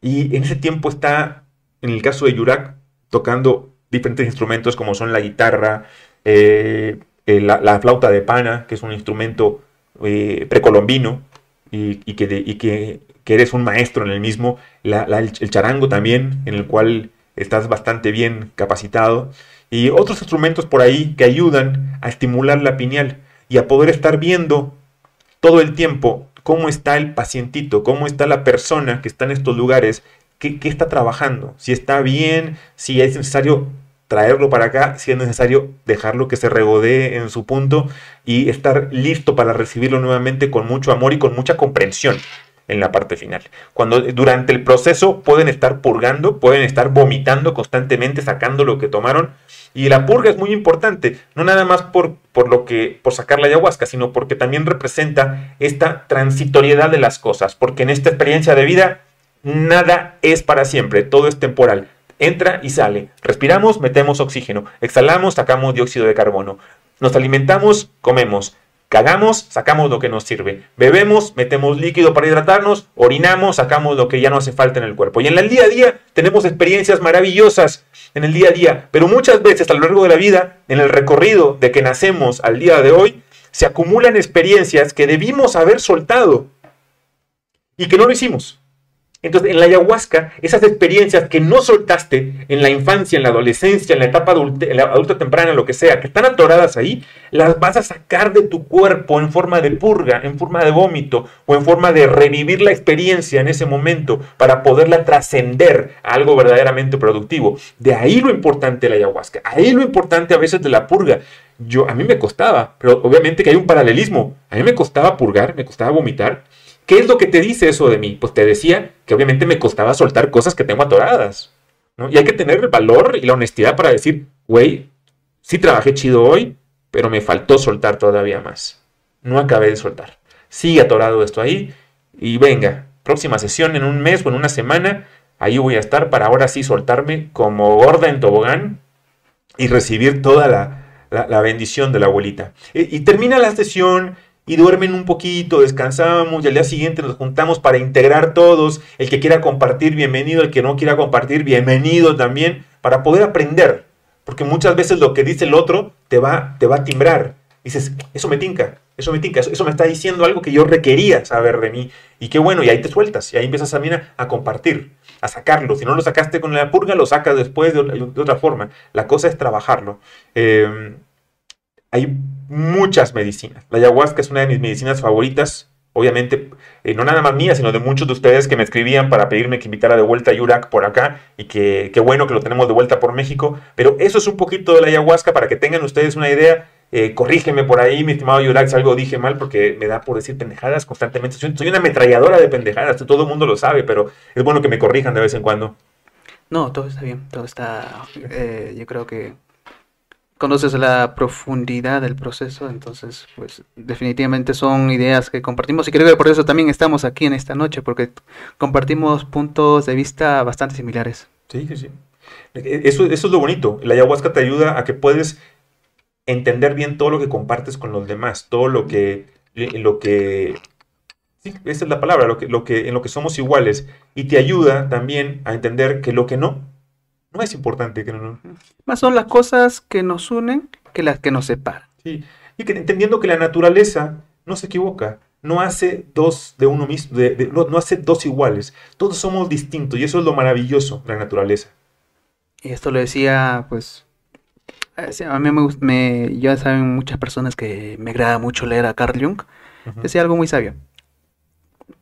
y en ese tiempo está, en el caso de Yurak, tocando diferentes instrumentos como son la guitarra, eh, eh, la, flauta de pana, que es un instrumento eh, precolombino y, que, que, eres un maestro en el mismo, el, charango también, en el cual estás bastante bien capacitado, y otros instrumentos por ahí que ayudan a estimular la pineal y a poder estar viendo todo el tiempo cómo está el pacientito, cómo está la persona que está en estos lugares qué, está trabajando, si está bien, si es necesario traerlo para acá, si es necesario dejarlo que se regodee en su punto y estar listo para recibirlo nuevamente con mucho amor y con mucha comprensión en la parte final. Cuando durante el proceso pueden estar purgando, pueden estar vomitando constantemente, sacando lo que tomaron Y la purga es muy importante, no nada más por, por, lo que, por sacar la ayahuasca, sino porque también representa esta transitoriedad de las cosas, porque en esta experiencia de vida nada es para siempre, todo es temporal. Entra y sale. Respiramos, metemos oxígeno. Exhalamos, sacamos dióxido de carbono. Nos alimentamos, comemos. Cagamos, sacamos lo que nos sirve. Bebemos, metemos líquido para hidratarnos. Orinamos, sacamos lo que ya no hace falta en el cuerpo. Y en el día a día tenemos experiencias maravillosas en el día a día. Pero muchas veces a lo largo de la vida, en el recorrido de que nacemos al día de hoy, se acumulan experiencias que debimos haber soltado y que no lo hicimos. Entonces, en la ayahuasca, esas experiencias que no soltaste en la infancia, en la adolescencia, en la etapa adulta, en la adulta temprana, lo que sea, que están atoradas ahí, las vas a sacar de tu cuerpo en forma de purga, en forma de vómito o en forma de revivir la experiencia en ese momento para poderla trascender a algo verdaderamente productivo. De ahí lo importante de la ayahuasca, ahí lo importante a veces de la purga. Yo, a mí me costaba, pero obviamente que hay un paralelismo. A mí me costaba purgar, me costaba vomitar ¿Qué es lo que te dice eso de mí? Pues te decía que obviamente me costaba soltar cosas que tengo atoradas. ¿no? Y hay que tener el valor y la honestidad para decir, güey, sí trabajé chido hoy, pero me faltó soltar todavía más. No acabé de soltar. Sigue atorado esto ahí y venga, próxima sesión en un mes o en una semana, ahí voy a estar para ahora sí soltarme como gorda en tobogán y recibir toda la, bendición de la abuelita. y termina la sesión y duermen un poquito, descansamos y al día siguiente nos juntamos para integrar todos. El que quiera compartir, bienvenido. El que no quiera compartir, bienvenido también, para poder aprender. Porque muchas veces lo que dice el otro te va, te va a timbrar. Dices, eso me tinca, eso me tinca, eso, me está diciendo algo que yo requería saber de mí. Y qué bueno, y ahí te sueltas, y ahí empiezas también a, compartir, a sacarlo. Si no lo sacaste con la purga, lo sacas después de, de otra forma. La cosa es trabajarlo. Eh, hay muchas medicinas. La ayahuasca es una de mis medicinas favoritas. Obviamente, eh, no nada más mía, sino de muchos de ustedes que me escribían para pedirme que invitara de vuelta a Yurak por acá y que qué bueno que lo tenemos de vuelta por México. Pero eso es un poquito de la ayahuasca para que tengan ustedes una idea. Eh, corrígeme por ahí, mi estimado Yurak, si algo dije mal porque me da por decir pendejadas constantemente. Soy, una ametralladora de pendejadas, todo el mundo lo sabe, pero es bueno que me corrijan de vez en cuando. No, todo está bien, todo está... Eh, yo creo que conoces la profundidad del proceso, entonces, pues definitivamente son ideas que compartimos y creo que por eso también estamos aquí en esta noche, porque compartimos puntos de vista bastante similares. Sí, sí, sí. Eso, eso es lo bonito. La ayahuasca te ayuda a que puedes entender bien todo lo que compartes con los demás, todo lo que, lo que Sí, esa es la palabra, lo que, lo que, en lo que somos iguales. Y te ayuda también a entender que lo que no, no es importante que no, Más son las cosas que nos unen que las que nos separan. Sí, y que entendiendo que la naturaleza no se equivoca, no hace dos de uno mismo, no, hace dos iguales. Todos somos distintos y eso es lo maravilloso de la naturaleza. Y esto lo decía, pues, eh, a mí me, me ya saben muchas personas que me agrada mucho leer a Carl Jung. Decía algo muy sabio.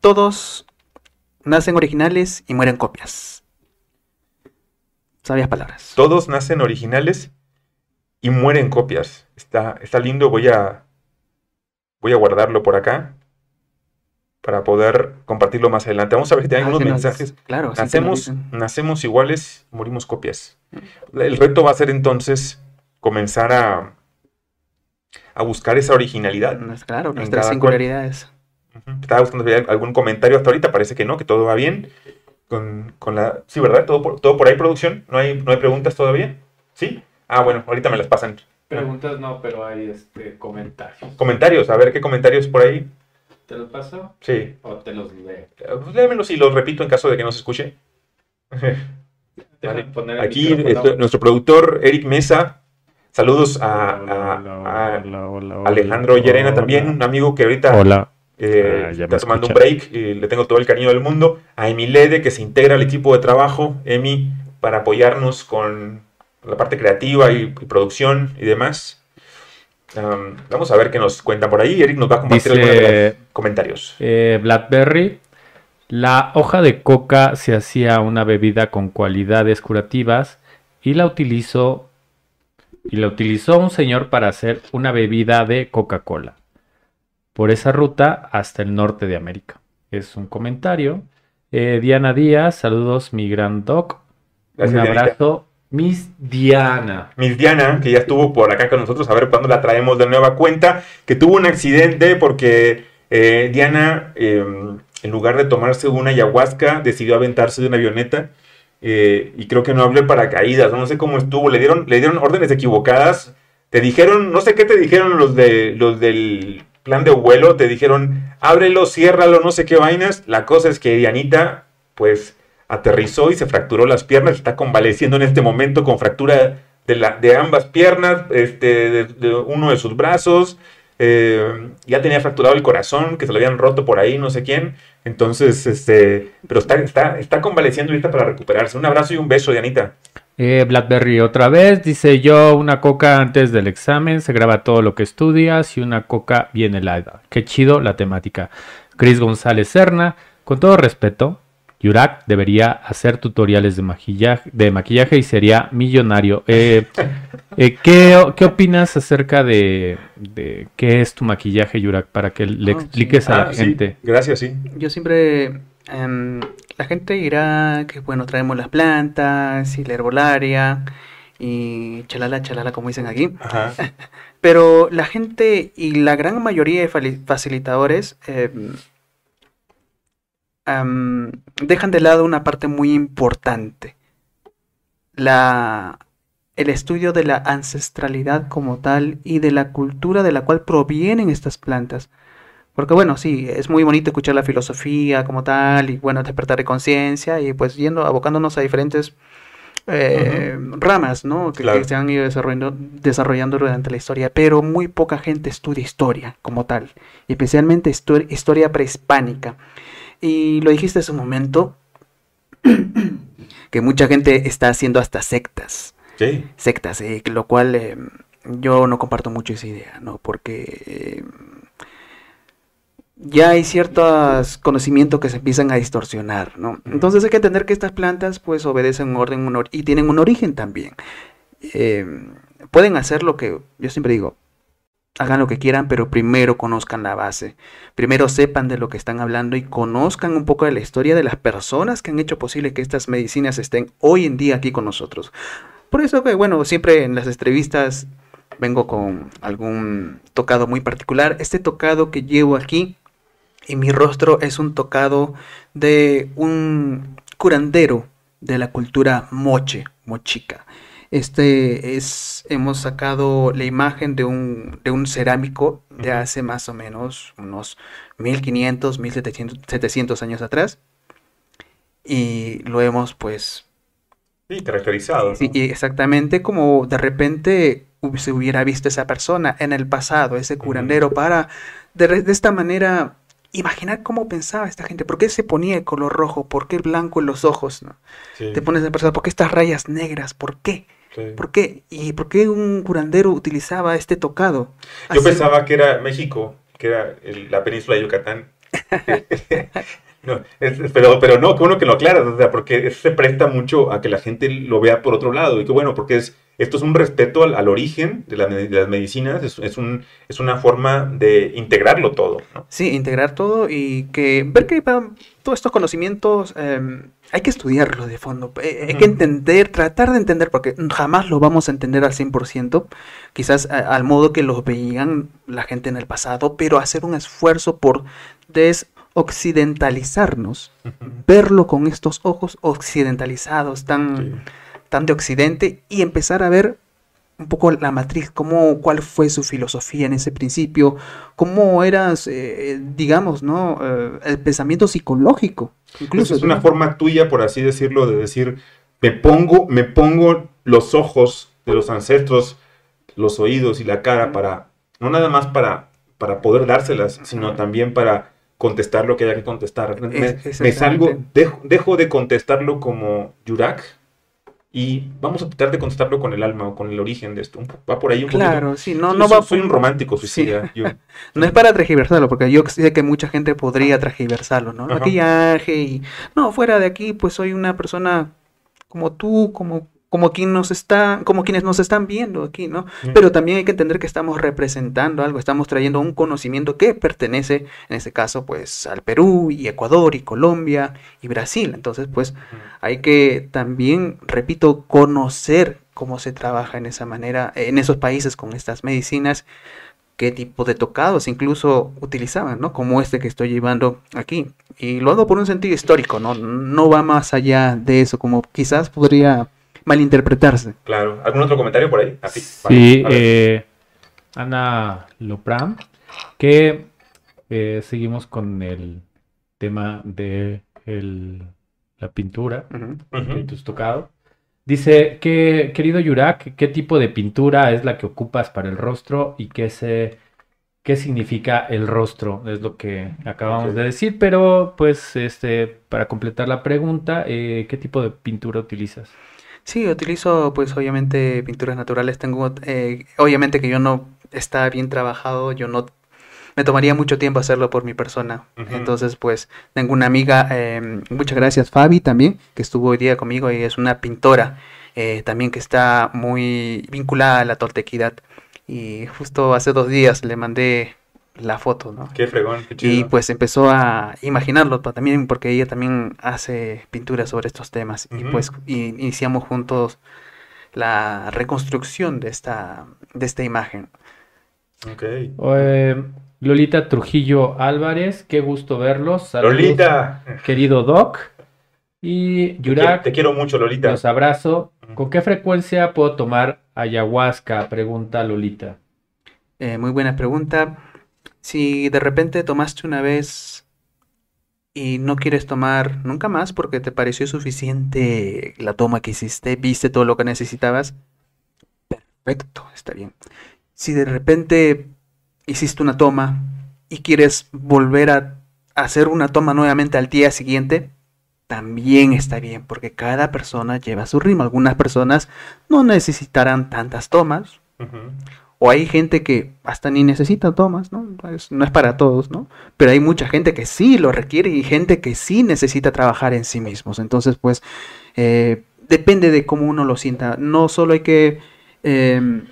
Todos nacen originales y mueren copias. Sabias palabras. Todos nacen originales y mueren copias. Está, está lindo, voy a, voy a guardarlo por acá para poder compartirlo más adelante. Vamos a ver si hay ah, algunos mensajes. claro, nacemos, nacemos iguales, morimos copias. El reto va a ser entonces comenzar a, a buscar esa originalidad. Claro, nuestras singularidades. Estaba buscando algún comentario hasta ahorita, parece que no, que todo va bien con, con, la... Sí, ¿verdad? ¿Todo por, todo por ahí, producción. ¿No hay, ¿No hay preguntas todavía? ¿Sí? Ah, bueno, ahorita me las pasan. Preguntas no, pero hay este, comentarios. Comentarios, a ver qué comentarios por ahí. ¿Te los paso? Sí. ¿O te los leo? Eh, pues léemelos y los repito en caso de que no se escuche. Aquí nuestro productor Eric Mesa. Saludos a, a, a Alejandro Llerena también, un amigo que ahorita Hola. Eh, ah, está tomando un break y le tengo todo el cariño del mundo. A Emilede, que se integra al equipo de trabajo, Emi, para apoyarnos con la parte creativa y, producción y demás. vamos a ver qué nos cuentan por ahí. Eric nos va a compartir algunos comentarios. Eh, Blackberry. La hoja de coca se hacía una bebida con cualidades curativas y la utilizó y la utilizó un señor para hacer una bebida de Coca-Cola por esa ruta hasta el norte de América. Es un comentario. Eh, Diana Díaz, saludos, mi gran doc. un abrazo Miss Diana. Miss Diana, que ya estuvo por acá con nosotros, a ver cuándo la traemos de nueva cuenta, que tuvo un accidente porque eh, Diana, eh, en lugar de tomarse una ayahuasca, decidió aventarse de una avioneta. eh, y creo que no hablé paracaídas, no sé cómo estuvo, le dieron, le dieron órdenes equivocadas. Te dijeron, no sé qué te dijeron los de los del plan de vuelo, te dijeron, ábrelo, ciérralo, no sé qué vainas. La cosa es que Dianita, pues, aterrizó y se fracturó las piernas, está convaleciendo en este momento con fractura de, de ambas piernas, este, de, de uno de sus brazos. eh, ya tenía fracturado el corazón, que se lo habían roto por ahí, no sé quién. Entonces, este, pero está, está, está convaleciendo ahorita para recuperarse. Un abrazo y un beso, Dianita. Eh, Blackberry otra vez, dice yo, una coca antes del examen, se graba todo lo que estudias y una coca bien helada. Qué chido la temática. Chris González Serna, con todo respeto, Yurak debería hacer tutoriales de maquillaje, de maquillaje y sería millonario. Eh, eh, ¿qué, qué opinas acerca de, de qué es tu maquillaje, Yurak, para que le Ah, sí. expliques a la Ah, sí, gente? gracias, sí. Yo siempre, em, la gente dirá que bueno, traemos las plantas y la herbolaria y chalala, chalala, como dicen aquí. Ajá. Pero la gente y la gran mayoría de facilitadores em, dejan de lado una parte muy importante. La, el estudio de la ancestralidad como tal y de la cultura de la cual provienen estas plantas. Porque bueno, sí, es muy bonito escuchar la filosofía como tal y bueno, despertar de conciencia y pues yendo, abocándonos a diferentes eh, ramas, ¿no? Que, Claro. que se han ido desarrollando, desarrollando durante la historia, pero muy poca gente estudia historia como tal, especialmente histo- historia prehispánica. Y lo dijiste hace un momento, que mucha gente está haciendo hasta sectas Sí. sectas, eh, lo cual eh, yo no comparto mucho esa idea, ¿no? Porque eh, ya hay ciertos conocimientos que se empiezan a distorsionar, ¿no? Entonces hay que entender que estas plantas pues obedecen un orden un or- y tienen un origen también. Eh, pueden hacer lo que yo siempre digo, hagan lo que quieran, pero primero conozcan la base, primero sepan de lo que están hablando y conozcan un poco de la historia de las personas que han hecho posible que estas medicinas estén hoy en día aquí con nosotros. Por eso que, bueno, siempre en las entrevistas vengo con algún tocado muy particular. Este tocado que llevo aquí en mi rostro es un tocado de un curandero de la cultura moche, mochica. Este es, hemos sacado la imagen de un, de un cerámico de hace más o menos unos 1500, 1700 700 años atrás. Y lo hemos pues Sí, caracterizado. Sí, y exactamente como de repente se hubiera visto esa persona en el pasado, ese curandero, para de, de esta manera imaginar cómo pensaba esta gente, por qué se ponía el color rojo, por qué el blanco en los ojos, ¿no? Sí, Te pones a pensar, ¿por qué estas rayas negras? ¿Por qué? sí. ¿Por qué? ¿Y por qué un curandero utilizaba este tocado? Yo pensaba que era México, que era el- la península de Yucatán. No, es- pero, pero no, qué bueno que lo aclaras, o sea, porque se presta mucho a que la gente lo vea por otro lado. Y qué bueno, porque es, esto es un respeto al, al origen de, la me- de las medicinas, es, es un, es una forma de integrarlo todo. ¿no? Sí, integrar todo y que ver que todos estos conocimientos eh, hay que estudiarlos de fondo. eh, hay que entender, tratar de entender, porque jamás lo vamos a entender al 100%, quizás a- al modo que los veían la gente en el pasado, pero hacer un esfuerzo por desoccidentalizarnos, verlo con estos ojos occidentalizados, tan, Sí. Tan de occidente, y empezar a ver un poco la matriz, cómo, cuál fue su filosofía en ese principio, cómo era, eh, digamos, ¿no? Eh, el pensamiento psicológico. Incluso Incluso es una forma tuya, por así decirlo, de decir, me pongo, me pongo los ojos de los ancestros, los oídos y la cara para, no nada más para, para poder dárselas, sino también para contestar lo que haya que contestar. Me, salgo, dejo, dejo de contestarlo como Yurak y vamos a tratar de contestarlo con el alma o con el origen de esto. Va por ahí un Claro, sí, no, poquito. no Soy- va soy un romántico Sí. suicida. yo. No es para transgiversarlo, porque yo sé que mucha gente podría transgiversarlo, ¿no? Ajá. Maquillaje y... No, fuera de aquí, pues soy una persona como tú, como como quien nos está, como quienes nos están viendo aquí, ¿no? Mm. Pero también hay que entender que estamos representando algo, estamos trayendo un conocimiento que pertenece, en este caso, pues, al Perú y Ecuador y Colombia y Brasil. Entonces, pues, hay que también, repito, conocer cómo se trabaja en esa manera, en esos países con estas medicinas, qué tipo de tocados incluso utilizaban, ¿no? Como este que estoy llevando aquí. Y lo hago por un sentido histórico, ¿no? No va más allá de eso, como quizás podría malinterpretarse. Claro. ¿Algún otro comentario por ahí? Así. Sí, vale, eh, Ana Lopram, que eh, seguimos con el tema de el- la pintura de tus tocados. Dice que, querido Yurak, ¿qué tipo de pintura es la que ocupas para el rostro y qué se, qué significa el rostro? Es lo que acabamos de decir, pero pues este, para completar la pregunta, eh, ¿qué tipo de pintura utilizas? Sí, utilizo pues obviamente pinturas naturales. Tengo, eh, obviamente que yo no está bien trabajado, yo no me tomaría mucho tiempo hacerlo por mi persona. Entonces pues tengo una amiga, eh, muchas gracias Fabi también, que estuvo hoy día conmigo y es una pintora eh, también que está muy vinculada a la toltequidad. Y justo hace dos días le mandé la foto, ¿no? Qué fregón, qué chido. Y pues empezó a imaginarlo pa- también porque ella también hace pinturas sobre estos temas y pues iniciamos juntos la reconstrucción de esta de esta imagen. Ok. Eh, Lolita Trujillo Álvarez, qué gusto verlos. Saludos, Lolita. Querido Doc. Y Te quiero, Yurak, te quiero mucho, Lolita. los abrazo. ¿Con qué frecuencia puedo tomar ayahuasca? Pregunta Lolita. Eh, muy buena pregunta. Si de repente tomaste una vez y no quieres tomar nunca más porque te pareció suficiente la toma que hiciste, viste todo lo que necesitabas, perfecto, está bien. Si de repente hiciste una toma y quieres volver a hacer una toma nuevamente al día siguiente, también está bien, porque cada persona lleva su ritmo. Algunas personas no necesitarán tantas tomas. O hay gente que hasta ni necesita tomas, ¿no? Es- no es para todos, ¿no? Pero hay mucha gente que sí lo requiere y gente que sí necesita trabajar en sí mismos. Entonces, pues, eh, depende de cómo uno lo sienta. No solo hay que, eh,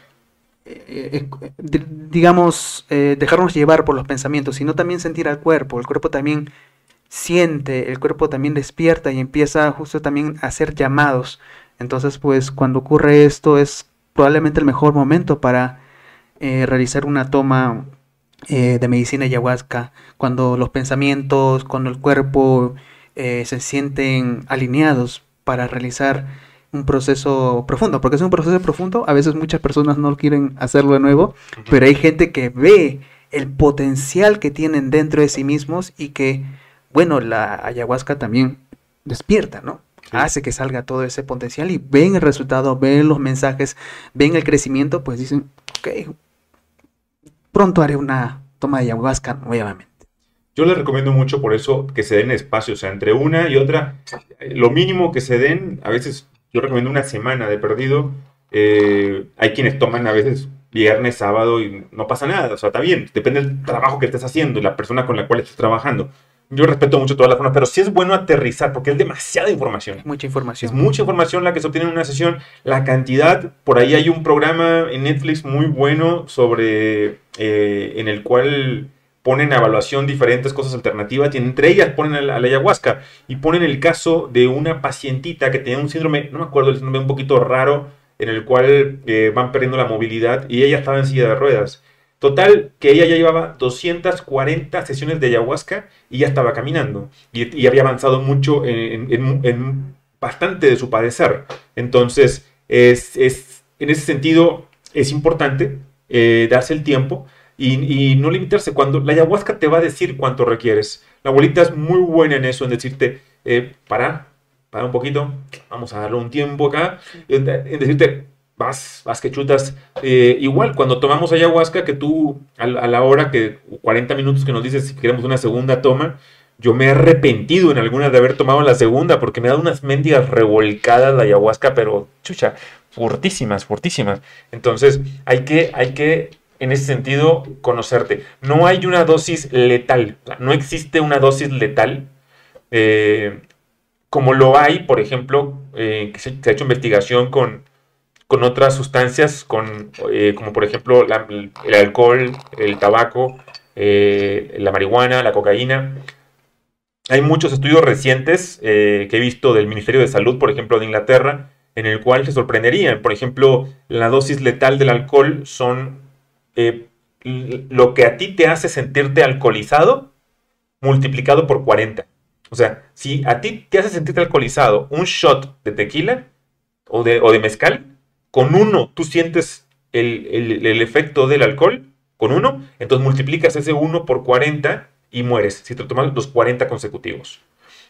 eh, eh, di- digamos, dejarnos llevar por los pensamientos, sino también sentir al cuerpo. El cuerpo también siente, el cuerpo también despierta y empieza justo también a hacer llamados. Entonces, pues, cuando ocurre esto es probablemente el mejor momento para eh, realizar una toma eh, de medicina ayahuasca, cuando los pensamientos, cuando el cuerpo eh, se sienten alineados para realizar un proceso profundo, porque es un proceso profundo, a veces muchas personas no quieren hacerlo de nuevo, pero hay gente que ve el potencial que tienen dentro de sí mismos y que, bueno, la ayahuasca también despierta, ¿no? Sí. Hace que salga todo ese potencial y ven el resultado, ven los mensajes, ven el crecimiento, pues dicen, ok, pronto haré una toma de ayahuasca nuevamente. Yo les recomiendo mucho por eso que se den espacio, o sea, entre una y otra, lo mínimo que se den, a veces yo recomiendo una semana de perdido. eh, hay quienes toman a veces viernes, sábado y no pasa nada, o sea, está bien, depende del trabajo que estés haciendo y la persona con la cual estés trabajando. Yo respeto mucho todas las formas, pero sí es bueno aterrizar porque es demasiada información. Es mucha Es información. mucha información la que se obtiene en una sesión. La cantidad, por ahí hay un programa en Netflix muy bueno sobre, eh, en el cual ponen a evaluación diferentes cosas alternativas y entre ellas ponen a la, ayahuasca y ponen el caso de una pacientita que tenía un síndrome, no me acuerdo, el síndrome un poquito raro, en el cual eh, van perdiendo la movilidad y ella estaba en silla de ruedas. Total, que ella ya llevaba 240 sesiones de ayahuasca y ya estaba caminando. Y, y había avanzado mucho en, en- en bastante de su padecer. Entonces, es, es- en ese sentido, es importante eh, darse el tiempo y, y no limitarse. Cuando la ayahuasca te va a decir cuánto requieres. La abuelita es muy buena en eso, en decirte, eh, para, para un poquito, vamos a darle un tiempo acá, en, en decirte, vas, vas que chutas. Eh, igual, cuando tomamos ayahuasca, que tú a, la- a la hora que 40 minutos que nos dices si queremos una segunda toma, yo me he arrepentido en algunas de haber tomado la segunda porque me ha dado unas mendigas revolcadas la ayahuasca, pero chucha, fortísimas, fortísimas. Entonces, hay que, hay que, en ese sentido, conocerte. No hay una dosis letal, no existe una dosis letal. Eh, como lo hay, por ejemplo, eh, que se, ha hecho investigación con, con otras sustancias, con, eh, como por ejemplo el alcohol, el tabaco, la marihuana, la cocaína. Hay muchos estudios recientes que he visto del Ministerio de Salud, por ejemplo, de Inglaterra, en el cual se sorprenderían. Por ejemplo, la dosis letal del alcohol son eh, lo que a ti te hace sentirte alcoholizado multiplicado por 40. O sea, si a ti te hace sentirte alcoholizado un shot de tequila o de, mezcal, con uno tú sientes el efecto del alcohol, con uno, entonces multiplicas ese uno por 40 y mueres si te tomas los 40 consecutivos.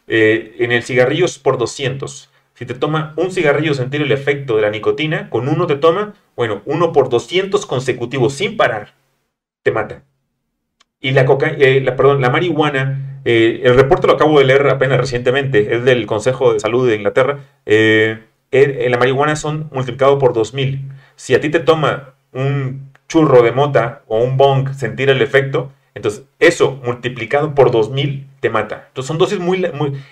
Eh, en el cigarrillo es por 200. Si te toma un cigarrillo sentir el efecto de la nicotina, con uno te toma, bueno, uno por 200 consecutivos sin parar, te mata. Y la, coca eh, perdón, la marihuana, eh, el reporte lo acabo de leer apenas recientemente, es del Consejo de Salud de Inglaterra. eh, la marihuana son multiplicado por 2000. Si a ti te toma un churro de mota o un bong sentir el efecto, entonces eso multiplicado por 2000 te mata. Entonces son dosis muy,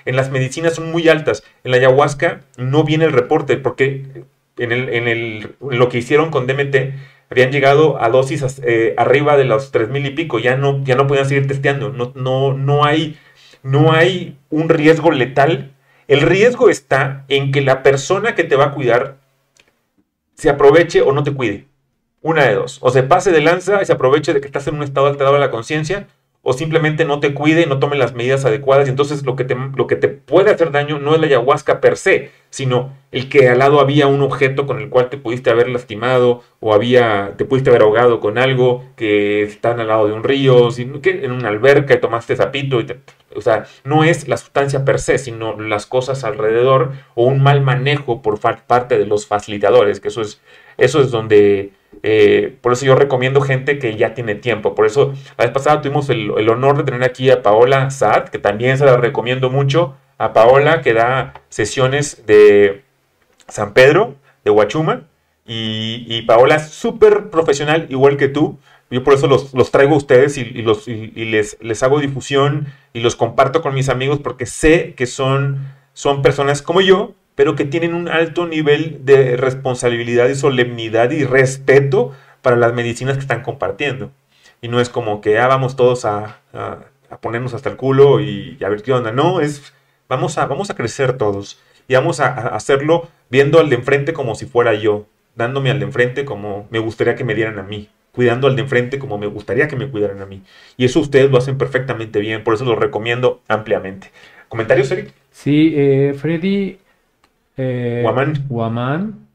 en las medicinas son muy altas. En la ayahuasca no viene el reporte porque en, el, en, el, lo que hicieron con DMT habían llegado a dosis eh, arriba de los 3000 y pico, ya no, ya no podían seguir testeando, no, no, no, hay, no hay un riesgo letal. El riesgo está en que la persona que te va a cuidar se aproveche o no te cuide. Una de dos. O se pase de lanza y se aproveche de que estás en un estado alterado de la conciencia, o simplemente no te cuide no tome las medidas adecuadas. Y entonces lo que, te, lo que te puede hacer daño no es la ayahuasca per se, sino el que al lado había un objeto con el cual te pudiste haber lastimado, o había, te pudiste haber ahogado con algo, que están al lado de un río, sino que en una alberca y tomaste zapito. Y te, o sea, no es la sustancia per se, sino las cosas alrededor, o un mal manejo por parte de los facilitadores, que eso es, eso es donde eh, por eso yo recomiendo gente que ya tiene tiempo. Por eso la vez pasada tuvimos el, honor de tener aquí a Paola Saad, que también se la recomiendo mucho. A Paola, que da sesiones de San Pedro, de Huachuma. Y, Paola es súper profesional, igual que tú. Yo por eso los, los traigo a ustedes y, y les, les hago difusión y los comparto con mis amigos porque sé que son, son personas como yo, pero que tienen un alto nivel de responsabilidad y solemnidad y respeto para las medicinas que están compartiendo. Y no es como que ah, vamos todos a, ponernos hasta el culo y, a ver qué onda. No, es vamos a, vamos a crecer todos y vamos a, a hacerlo viendo al de enfrente como si fuera yo, dándome al de enfrente como me gustaría que me dieran a mí, cuidando al de enfrente como me gustaría que me cuidaran a mí. Y eso ustedes lo hacen perfectamente bien, por eso lo recomiendo ampliamente. ¿Comentarios, Eric? Sí, eh, Freddy eh, Guamán. Guamán.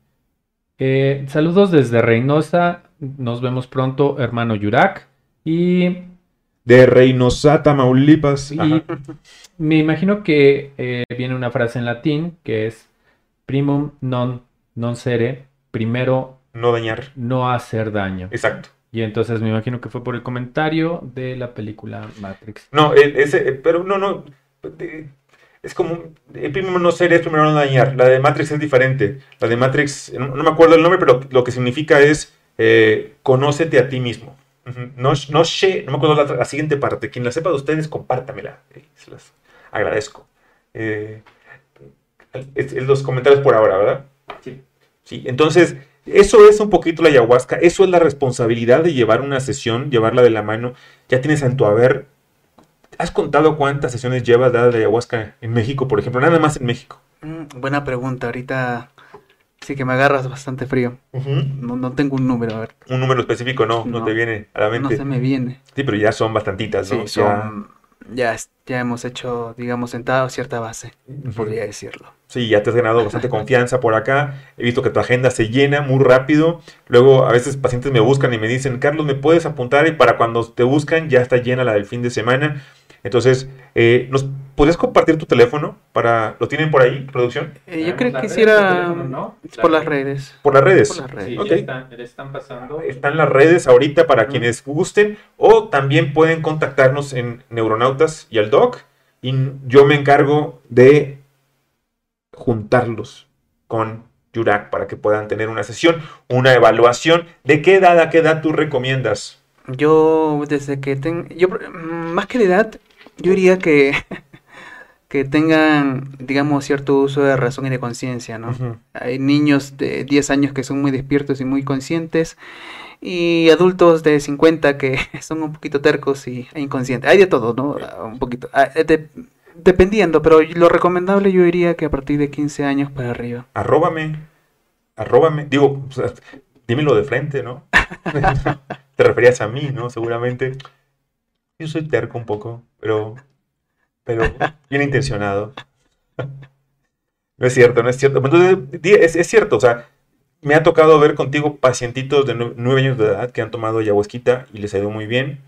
Eh, saludos desde Reynosa. Nos vemos pronto, hermano Yurak. Y. De Reynosa, Tamaulipas. Y me imagino que eh, viene una frase en latín que es primum non, non sere. Primero. No dañar. No hacer daño. Exacto. Y entonces me imagino que fue por el comentario de la película Matrix. No, ese, pero no, no. Es como, el primero no ser es primero no dañar. La de Matrix es diferente. La de Matrix, no, no me acuerdo el nombre, pero lo que significa es eh, conócete a ti mismo. Uh -huh. No, no sé, no me acuerdo la, la, siguiente parte. Quien la sepa de ustedes, compártamela. Eh, se las agradezco. Eh, es, es los comentarios por ahora, ¿verdad? Sí. Sí, entonces, eso es un poquito la ayahuasca. Eso es la responsabilidad de llevar una sesión, llevarla de la mano. Ya tienes en tu haber ¿Has contado cuántas sesiones llevas de ayahuasca en México, por ejemplo? Nada más en México. Mm, buena pregunta. Ahorita sí que me agarras bastante frío. Uh -huh. no, no, tengo un número, a ver. Un número específico no, no, no, te viene a la mente. No se me viene. Sí, pero ya son bastantitas, ¿no? Sí, son, ya... ya, ya hemos hecho, digamos, sentado cierta base, podría decirlo. Sí, ya te has ganado bastante confianza por acá. He visto que tu agenda se llena muy rápido. Luego, a veces pacientes me buscan y me dicen, Carlos, ¿me puedes apuntar? Y para cuando te buscan, ya está llena la del fin de semana. Entonces, eh, ¿nos podrías compartir tu teléfono? para ¿Lo tienen por ahí, producción? Eh, yo creo que quisiera ¿no? por las redes. ¿Por las redes? Por las redes. Sí, okay. están, están, pasando. Están las redes ahorita para uh -huh. quienes gusten. O también pueden contactarnos en Neuronautas y al Doc. Y yo me encargo de juntarlos con Yurak para que puedan tener una sesión, una evaluación. ¿De qué edad a qué edad tú recomiendas? Yo, desde que tengo. Yo, más que de edad, yo diría que que tengan, digamos, cierto uso de razón y de conciencia, ¿no? Hay niños de 10 años que son muy despiertos y muy conscientes y adultos de 50 que son un poquito tercos y, e inconscientes. Hay de todo, ¿no? Ah, Un poquito. Ah, eh, de- dependiendo, pero lo recomendable yo diría que a partir de 15 años para arriba. Arróbame. Arróbame. Digo, dímelo de frente, ¿no? Te referías a mí, ¿no? Seguramente. Yo soy terco un poco, pero, pero bien intencionado. No es cierto, no es cierto. Entonces, es, es cierto, o sea, me ha tocado ver contigo pacientitos de nue- nueve años de edad que han tomado ayahuasquita y les ha ido muy bien.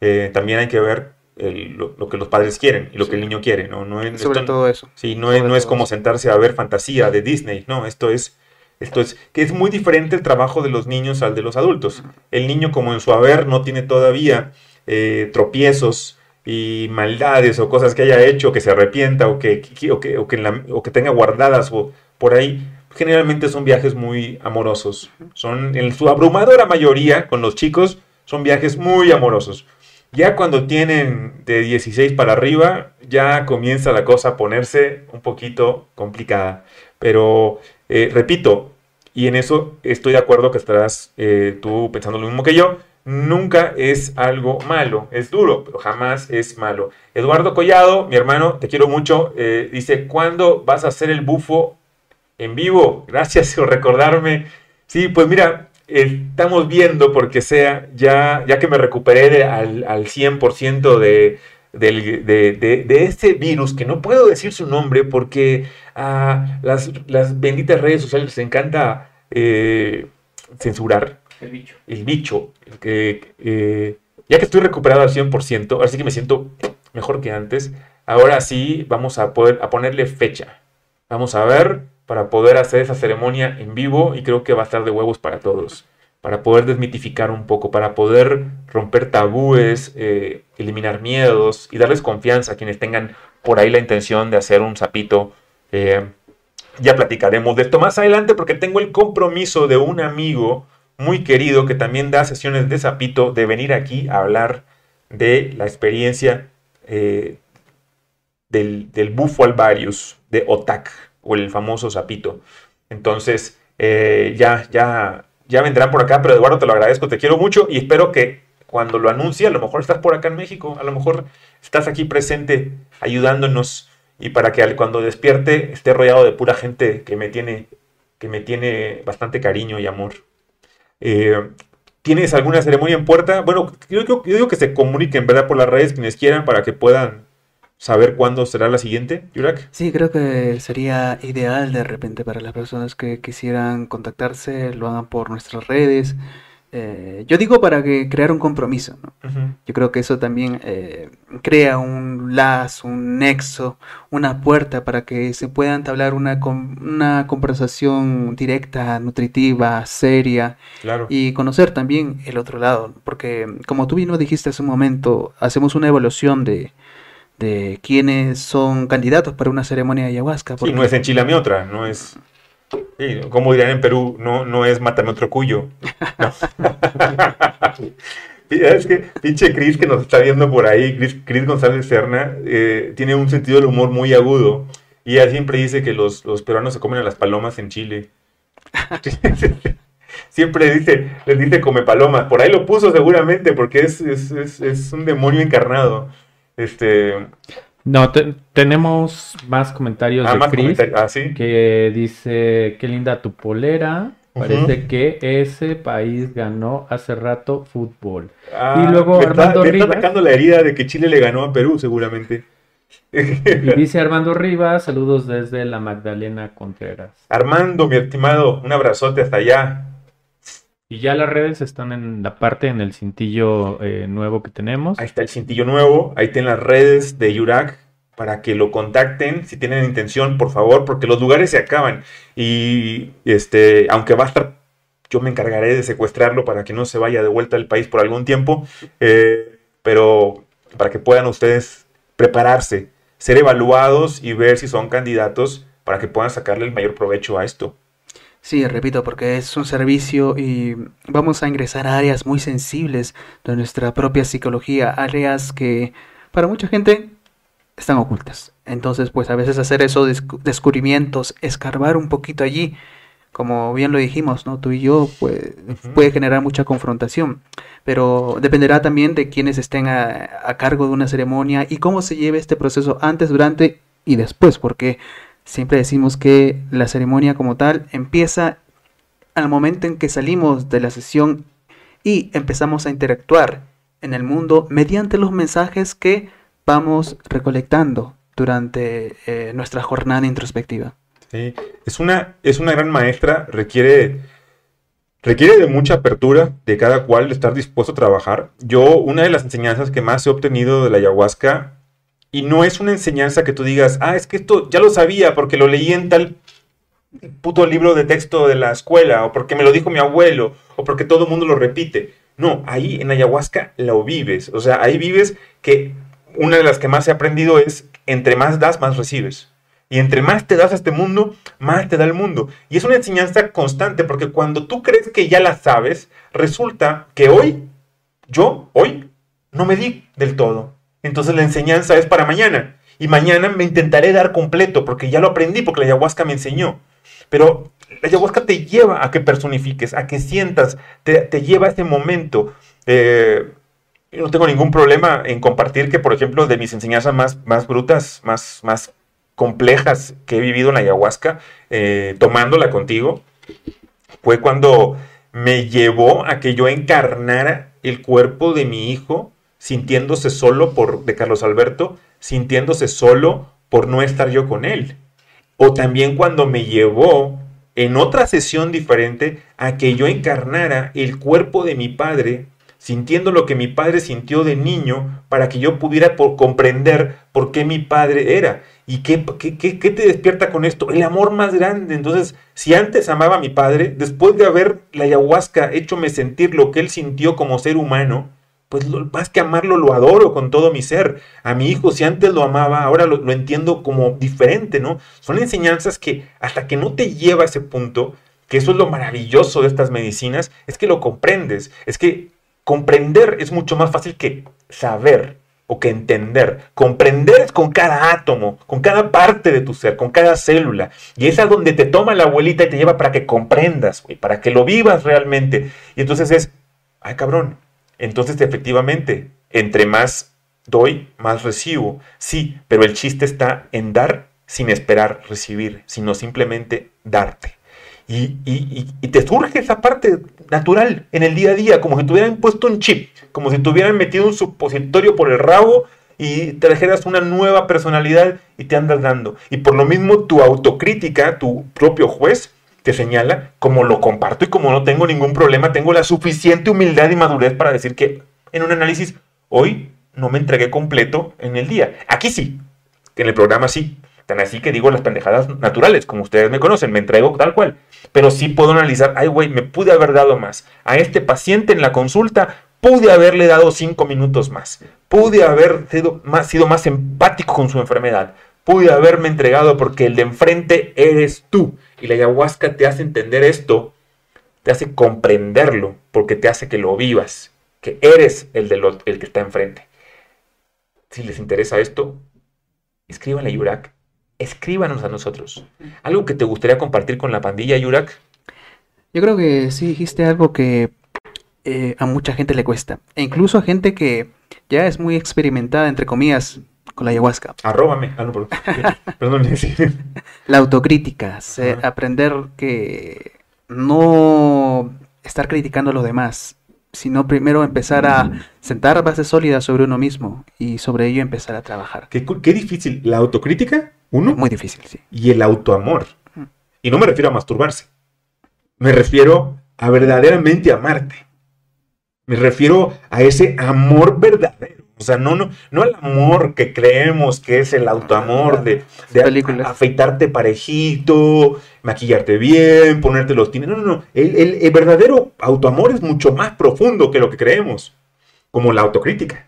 Eh, también hay que ver el- lo, lo que los padres quieren y lo que el niño quiere, ¿no? no es, Sobre esto- todo eso. Sí, no es, no es como eso. sentarse a ver fantasía de Disney, no, esto es, esto es, que es muy diferente el trabajo de los niños al de los adultos. El niño como en su haber no tiene todavía eh, tropiezos y maldades o cosas que haya hecho, que se arrepienta o que, o que, o que tenga guardadas o por ahí, generalmente son viajes muy amorosos. Son, en su abrumadora mayoría, con los chicos, son viajes muy amorosos. Ya cuando tienen de 16 para arriba, ya comienza la cosa a ponerse un poquito complicada. Pero, eh, repito, y en eso estoy de acuerdo que estarás eh, tú pensando lo mismo que yo, nunca es algo malo, es duro, pero jamás es malo. Eduardo Collado, mi hermano, te quiero mucho, eh, dice, ¿cuándo vas a hacer el bufo en vivo? Gracias por recordarme. Sí, pues mira, eh, estamos viendo porque sea, ya, ya que me recuperé al, al 100% de, del- de, de, este virus, que no puedo decir su nombre porque a las, las benditas redes sociales les encanta eh, censurar El bicho. el bicho, eh, ya que estoy recuperado al 100%, ahora sí que me siento mejor que antes, ahora sí vamos a poder a ponerle fecha. Vamos a ver para poder hacer esa ceremonia en vivo y creo que va a estar de huevos para todos, para poder desmitificar un poco, para poder romper tabúes, eh, eliminar miedos y darles confianza a quienes tengan por ahí la intención de hacer un sapito. eh, ya platicaremos de esto más adelante porque tengo el compromiso de un amigo muy querido que también da sesiones de sapito de venir aquí a hablar de la experiencia eh, del, del bufo alvarius de Otak o el famoso sapito. Entonces, eh, ya, ya, ya vendrán por acá, pero Eduardo, te lo agradezco, te quiero mucho y espero que cuando lo anuncie, a lo mejor estás por acá en México, a lo mejor estás aquí presente ayudándonos y para que cuando despierte esté rodeado de pura gente que me tiene, que me tiene bastante cariño y amor. Eh, ¿Tienes alguna ceremonia en puerta? Bueno, yo, yo digo que se comuniquen, ¿verdad? Por las redes quienes quieran para que puedan saber cuándo será la siguiente, Yurak. Sí, creo que sería ideal de repente para las personas que quisieran contactarse, lo hagan por nuestras redes. Eh, yo digo para que crear un compromiso, ¿no? Yo creo que eso también eh, crea un lazo, un nexo, una puerta para que se pueda entablar una, una conversación directa, nutritiva, seria Claro. y conocer también el otro lado. Porque como tú mismo dijiste hace un momento, hacemos una evaluación de, de quiénes son candidatos para una ceremonia de ayahuasca. Sí, porque- no es enchilame otra, no es. Sí, como dirían en Perú, no, no es mátame otro cuyo. No. es que pinche Chris que nos está viendo por ahí, Chris González Serna, eh, tiene un sentido del humor muy agudo. Y ella siempre dice que los, los peruanos se comen a las palomas en Chile. siempre dice, les dice come palomas. Por ahí lo puso seguramente porque es, es, es, es un demonio encarnado. Este, No, te- tenemos más comentarios ah, de más Chris. Ah, sí. que dice, qué linda tu polera. Parece que ese país ganó hace rato fútbol. Ah, Y luego me está- Armando me está Rivas. atacando la herida de que Chile le ganó a Perú, seguramente. Y dice Armando Rivas, saludos desde la Magdalena Contreras. Armando, mi estimado, un abrazote hasta allá. Y ya las redes están en la parte, en el cintillo eh, nuevo que tenemos. Ahí está el cintillo nuevo, ahí están las redes de Yurak para que lo contacten si tienen intención, por favor, porque los lugares se acaban. Y este, aunque va a estar, yo me encargaré de secuestrarlo para que no se vaya de vuelta al país por algún tiempo, eh, pero para que puedan ustedes prepararse, ser evaluados y ver si son candidatos para que puedan sacarle el mayor provecho a esto. Sí, repito, porque es un servicio y vamos a ingresar a áreas muy sensibles de nuestra propia psicología, áreas que para mucha gente están ocultas. Entonces, pues a veces hacer esos descu- descubrimientos, escarbar un poquito allí, como bien lo dijimos, ¿no? Tú y yo, pues puede generar mucha confrontación, pero dependerá también de quienes estén a, a cargo de una ceremonia y cómo se lleve este proceso antes, durante y después, porque siempre decimos que la ceremonia como tal empieza al momento en que salimos de la sesión y empezamos a interactuar en el mundo mediante los mensajes que vamos recolectando durante eh, nuestra jornada introspectiva. Sí, es una, es una gran maestra, requiere, requiere de mucha apertura de cada cual, estar dispuesto a trabajar. Yo, una de las enseñanzas que más he obtenido de la ayahuasca, y no es una enseñanza que tú digas, ah, es que esto ya lo sabía porque lo leí en tal puto libro de texto de la escuela, o porque me lo dijo mi abuelo, o porque todo el mundo lo repite. No, ahí en ayahuasca lo vives. O sea, ahí vives que una de las que más he aprendido es, entre más das, más recibes. Y entre más te das a este mundo, más te da el mundo. Y es una enseñanza constante, porque cuando tú crees que ya la sabes, resulta que hoy, yo, hoy, no me di del todo. Entonces la enseñanza es para mañana. Y mañana me intentaré dar completo, porque ya lo aprendí, porque la ayahuasca me enseñó. Pero la ayahuasca te lleva a que personifiques, a que sientas, te, lleva a ese momento. Eh, no tengo ningún problema en compartir que, por ejemplo, de mis enseñanzas más, más brutas, más, más complejas que he vivido en la ayahuasca, eh, tomándola contigo, fue cuando me llevó a que yo encarnara el cuerpo de mi hijo, sintiéndose solo por, de Carlos Alberto, sintiéndose solo por no estar yo con él. O también cuando me llevó en otra sesión diferente a que yo encarnara el cuerpo de mi padre, sintiendo lo que mi padre sintió de niño, para que yo pudiera por comprender por qué mi padre era. ¿Y qué, qué, qué, qué te despierta con esto? El amor más grande. Entonces, si antes amaba a mi padre, después de haber la ayahuasca hechome sentir lo que él sintió como ser humano, pues lo, más que amarlo, lo adoro con todo mi ser. A mi hijo, si antes lo amaba, ahora lo, entiendo como diferente, ¿no? Son enseñanzas que hasta que no te lleva a ese punto, que eso es lo maravilloso de estas medicinas, es que lo comprendes. Es que comprender es mucho más fácil que saber o que entender. Comprender es con cada átomo, con cada parte de tu ser, con cada célula. Y es a donde te toma la abuelita y te lleva para que comprendas, güey, para que lo vivas realmente. Y entonces es, ay cabrón, entonces, efectivamente, entre más doy, más recibo. Sí, pero el chiste está en dar sin esperar recibir, sino simplemente darte. Y, y, y, te surge esa parte natural en el día a día, como si te hubieran puesto un chip, como si te hubieran metido un supositorio por el rabo y trajeras una nueva personalidad y te andas dando. Y por lo mismo tu autocrítica, tu propio juez, te señala, como lo comparto y como no tengo ningún problema, tengo la suficiente humildad y madurez para decir que en un análisis, hoy no me entregué completo en el día. Aquí sí, en el programa sí. Tan así que digo las pendejadas naturales, como ustedes me conocen, me entrego tal cual. Pero sí puedo analizar, ay güey, me pude haber dado más. A este paciente en la consulta pude haberle dado cinco minutos más. Pude haber sido más empático con su enfermedad. Pude haberme entregado porque el de enfrente eres tú. Y la ayahuasca te hace entender esto, te hace comprenderlo, porque te hace que lo vivas, que eres el, de lo, el que está enfrente. Si les interesa esto, escríbanle a Yurak, escríbanos a nosotros. ¿Algo que te gustaría compartir con la pandilla, Yurak? Yo creo que sí dijiste algo que eh, a mucha gente le cuesta, e incluso a gente que ya es muy experimentada, entre comillas, con la ayahuasca. Arróbame. Ah, no, perdón. La autocrítica, se, aprender que no estar criticando a los demás, sino primero empezar a sentar bases sólidas sobre uno mismo y sobre ello empezar a trabajar. Qué, qué difícil. La autocrítica, uno. Muy difícil, sí. Y el autoamor. Y no me refiero a masturbarse. Me refiero a verdaderamente amarte. Me refiero a ese amor verdadero. O sea, no, no, no el amor que creemos que es el autoamor de, de afeitarte parejito, maquillarte bien, ponerte los tines. No, no, no. El, el, el, verdadero autoamor es mucho más profundo que lo que creemos. Como la autocrítica.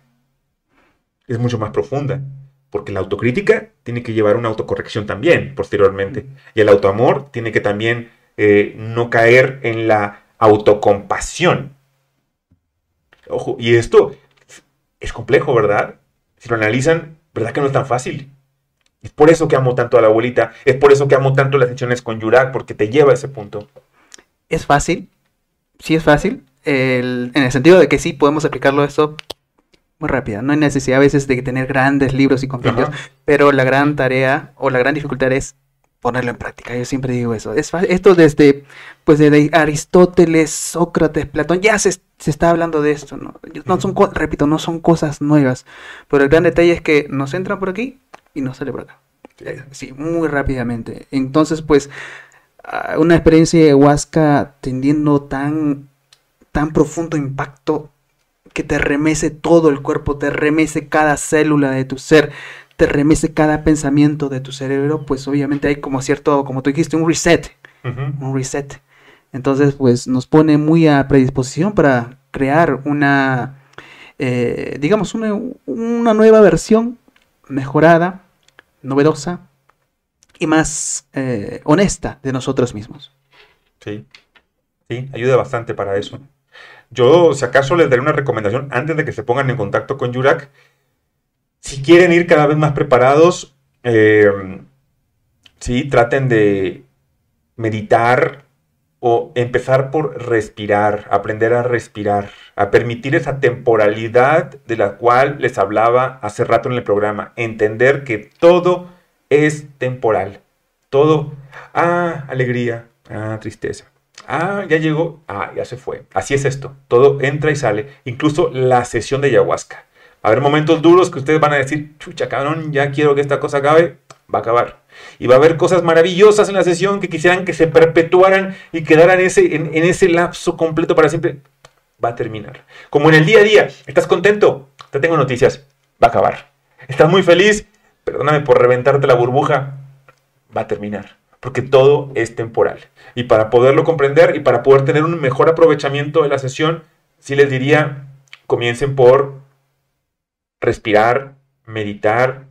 Es mucho más profunda. Porque la autocrítica tiene que llevar una autocorrección también posteriormente. Y el autoamor tiene que también eh, no caer en la autocompasión. Ojo, y esto es complejo, ¿verdad? Si lo analizan, ¿Verdad que no es tan fácil? Es por eso que amo tanto a la abuelita, es por eso que amo tanto las sesiones con Yurak, porque te lleva a ese punto. Es fácil, sí es fácil, el- en el sentido de que sí podemos aplicarlo esto muy rápido. No hay necesidad a veces de tener grandes libros y compendios, Ajá. pero la gran tarea o la gran dificultad es ponerlo en práctica. Yo siempre digo eso. Es esto desde, pues desde Aristóteles, Sócrates, Platón, ya se, se está hablando de esto, ¿no? No son, repito, no son cosas nuevas, pero el gran detalle es que nos entran por aquí y nos sale por acá. Eh, Sí, muy rápidamente. Entonces, pues, ah, una experiencia de ayahuasca teniendo tan, tan profundo impacto que te remece todo el cuerpo, te remece cada célula de tu ser, te remece cada pensamiento de tu cerebro, pues obviamente hay como cierto, como tú dijiste, un reset, un reset. Entonces, pues nos pone muy a predisposición para crear una, eh, digamos, una, una nueva versión mejorada, novedosa y más eh, honesta de nosotros mismos. Sí, sí, ayuda bastante para eso. Yo, si acaso, les daré una recomendación antes de que se pongan en contacto con Yurak. Si quieren ir cada vez más preparados, eh, sí, traten de meditar o empezar por respirar, aprender a respirar, a permitir esa temporalidad de la cual les hablaba hace rato en el programa. Entender que todo es temporal. Todo, ah, alegría, ah, tristeza. Ah, ya llegó, ah, ya se fue. Así es esto. Todo entra y sale. Incluso la sesión de ayahuasca. Haber momentos duros que ustedes van a decir, chucha, cabrón, ya quiero que esta cosa acabe. Va a acabar. Y va a haber cosas maravillosas en la sesión que quisieran que se perpetuaran y quedaran ese, en, en ese lapso completo para siempre. Va a terminar. Como en el día a día. ¿Estás contento? Te tengo noticias. Va a acabar. ¿Estás muy feliz? Perdóname por reventarte la burbuja. Va a terminar. Porque todo es temporal. Y para poderlo comprender y para poder tener un mejor aprovechamiento de la sesión, sí les diría, comiencen por respirar, meditar,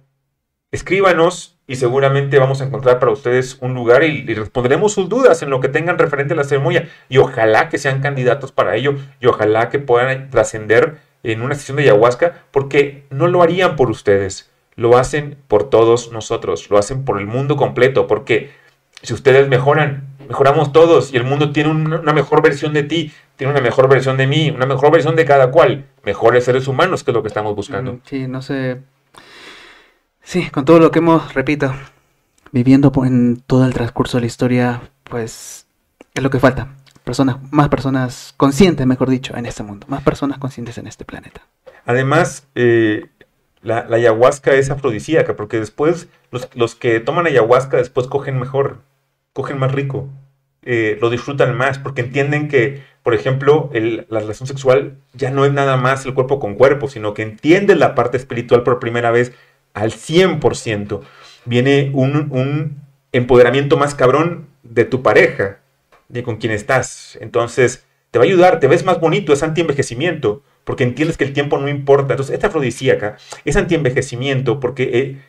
escríbanos y seguramente vamos a encontrar para ustedes un lugar y, responderemos sus dudas en lo que tengan referente a la ceremonia. Y ojalá que sean candidatos para ello y ojalá que puedan trascender en una sesión de ayahuasca porque no lo harían por ustedes, lo hacen por todos nosotros, lo hacen por el mundo completo porque si ustedes mejoran, mejoramos todos y el mundo tiene un- una mejor versión de ti, tiene una mejor versión de mí, una mejor versión de cada cual, mejores seres humanos que es lo que estamos buscando. Sí, no sé. Sí, con todo lo que hemos, repito, viviendo en todo el transcurso de la historia, pues es lo que falta. Personas, más personas conscientes, mejor dicho, en este mundo. Más personas conscientes en este planeta. Además, eh, la, la ayahuasca es afrodisíaca, porque después los, los que toman ayahuasca después cogen mejor, cogen más rico, eh, lo disfrutan más, porque entienden que, por ejemplo, la relación sexual ya no es nada más el cuerpo con cuerpo, sino que entienden la parte espiritual por primera vez al 100%. Viene un, un empoderamiento más cabrón de tu pareja, de con quien estás. Entonces, te va a ayudar, te ves más bonito, es anti-envejecimiento, porque entiendes que el tiempo no importa. Entonces, esta afrodisíaca es anti-envejecimiento porque eh,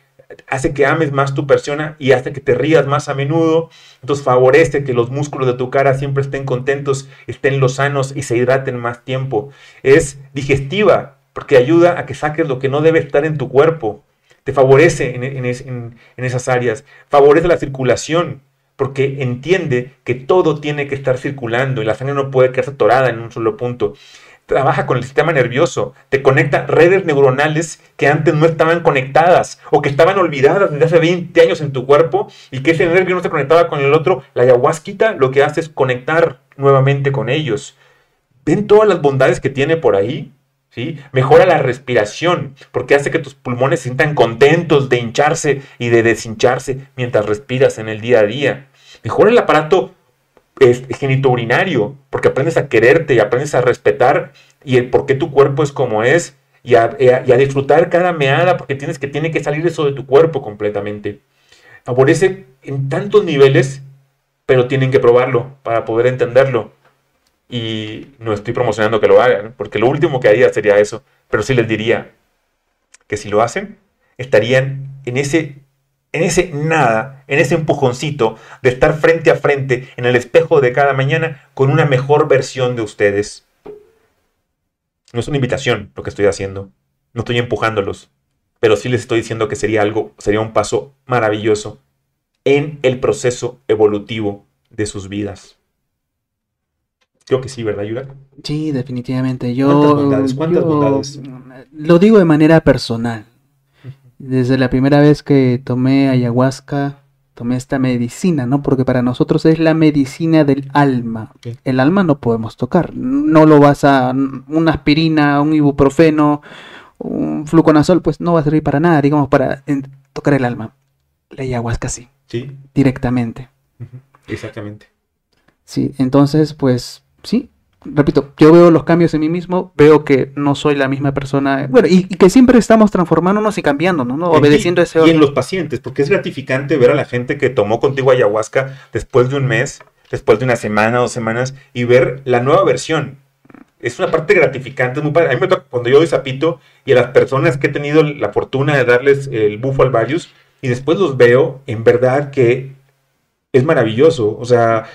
hace que ames más tu persona y hace que te rías más a menudo. Entonces, favorece que los músculos de tu cara siempre estén contentos, estén los sanos y se hidraten más tiempo. Es digestiva porque ayuda a que saques lo que no debe estar en tu cuerpo. Te favorece en, en es- en- en esas áreas. Favorece la circulación porque entiende que todo tiene que estar circulando y la sangre no puede quedarse atorada en un solo punto. Trabaja con el sistema nervioso, te conecta redes neuronales que antes no estaban conectadas o que estaban olvidadas desde hace 20 años en tu cuerpo y que ese nervio no se conectaba con el otro. La ayahuasquita lo que hace es conectar nuevamente con ellos. ¿Ven todas las bondades que tiene por ahí? ¿Sí? Mejora la respiración porque hace que tus pulmones se sientan contentos de hincharse y de deshincharse mientras respiras en el día a día. Mejora el aparato es, genitourinario porque aprendes a quererte y aprendes a respetar y el por qué tu cuerpo es como es y a, disfrutar cada meada porque tienes que tiene que salir eso de tu cuerpo completamente. Favorece en tantos niveles, pero tienen que probarlo para poder entenderlo y no estoy promocionando que lo hagan, porque lo último que haría sería eso, pero sí les diría que si lo hacen, estarían en ese, en ese nada, en ese empujoncito de estar frente a frente en el espejo de cada mañana con una mejor versión de ustedes. No es una invitación lo que estoy haciendo, no estoy empujándolos, pero sí les estoy diciendo que sería algo, sería un paso maravilloso en el proceso evolutivo de sus vidas. Creo que sí, ¿verdad, Yura? Sí, definitivamente. Yo, ¿Cuántas bondades? ¿Cuántas yo, bondades? Lo digo de manera personal. Desde la primera vez que tomé ayahuasca, tomé esta medicina, ¿no? Porque para nosotros es la medicina del alma. El alma no podemos tocar. No lo vas a... Una aspirina, un ibuprofeno, un fluconazol, pues no va a servir para nada, digamos, para en- tocar el alma. La ayahuasca sí, Sí, directamente. exactamente. Sí, entonces, pues sí, repito, yo veo los cambios en mí mismo, veo que no soy la misma persona, bueno, y, y que siempre estamos transformándonos y cambiándonos, ¿no? Obedeciendo ese Y en orden. los pacientes, porque es gratificante ver a la gente que tomó contigo ayahuasca después de un mes, después de una semana, dos semanas, y ver la nueva versión. Es una parte gratificante, es muy padre. A mí me toca cuando yo doy zapito y a las personas que he tenido la fortuna de darles el bufo al varios, y después los veo, en verdad que es maravilloso. O sea,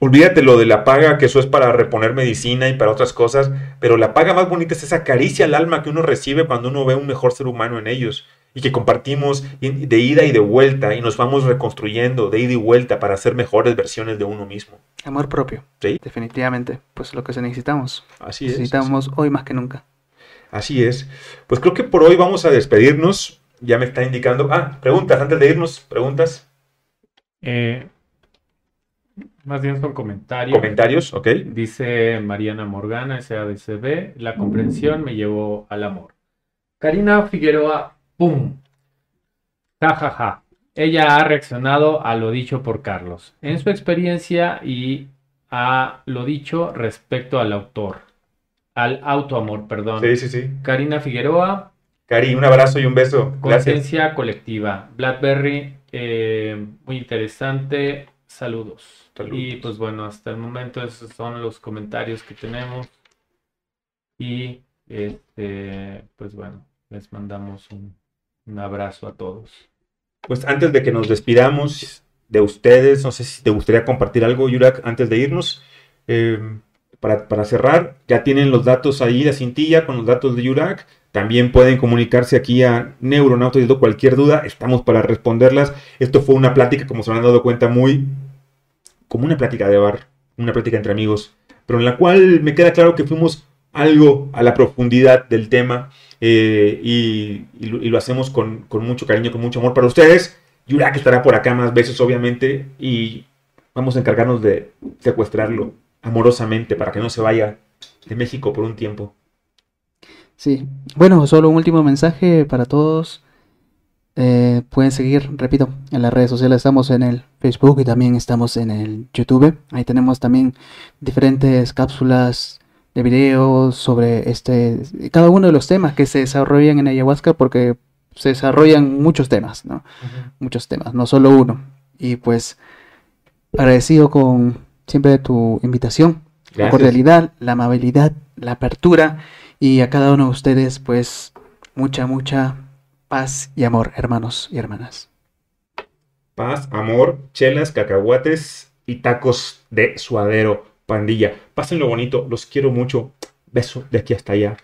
olvídate lo de la paga, que eso es para reponer medicina y para otras cosas, pero la paga más bonita es esa caricia al alma que uno recibe cuando uno ve un mejor ser humano en ellos y que compartimos de ida y de vuelta y nos vamos reconstruyendo de ida y vuelta para ser mejores versiones de uno mismo. Amor propio, ¿Sí? definitivamente, pues lo que se necesitamos. Así es. Necesitamos hoy más que nunca. Así es. Pues creo que por hoy vamos a despedirnos. Ya me está indicando. Ah, preguntas antes de irnos. Preguntas, Eh, más bien son comentarios. comentarios, ¿ok? Dice Mariana Morgana, SADCB, la comprensión me llevó al amor. Karina Figueroa, ¡pum! Ja, ja, ja. Ella ha reaccionado a lo dicho por Carlos, en su experiencia y a lo dicho respecto al autor, al autoamor, perdón. Sí, sí, sí. Karina Figueroa, Cari, un abrazo y un beso. Gracias. conciencia colectiva. Blackberry, eh, muy interesante. Saludos. Saludos. Y pues bueno, hasta el momento esos son los comentarios que tenemos. Y este, pues bueno, les mandamos un, un abrazo a todos. Pues antes de que nos despidamos de ustedes, no sé si te gustaría compartir algo, Yurak, antes de irnos. Eh, para, para cerrar, ya tienen los datos ahí de cintilla con los datos de Yurak. También pueden comunicarse aquí a todo, cualquier duda, estamos para responderlas. Esto fue una plática, como se han dado cuenta, muy como una plática de bar, una plática entre amigos, pero en la cual me queda claro que fuimos algo a la profundidad del tema eh, y, lo, hacemos con, mucho cariño, con mucho amor para ustedes. Yurak estará por acá más veces, obviamente, y vamos a encargarnos de secuestrarlo amorosamente para que no se vaya de México por un tiempo. Sí, bueno, solo un último mensaje para todos. Eh, pueden seguir, repito, en las redes sociales estamos en el Facebook y también estamos en el YouTube. Ahí tenemos también diferentes cápsulas de videos sobre este cada uno de los temas que se desarrollan en ayahuasca porque se desarrollan muchos temas, ¿no? Muchos temas, no solo uno. Y pues agradecido con siempre tu invitación, la cordialidad, la amabilidad, la apertura y a cada uno de ustedes pues mucha, mucha paz y amor, hermanos y hermanas. Paz, amor, chelas, cacahuates y tacos de suadero, pandilla. Pásenlo bonito, los quiero mucho. Beso de aquí hasta allá.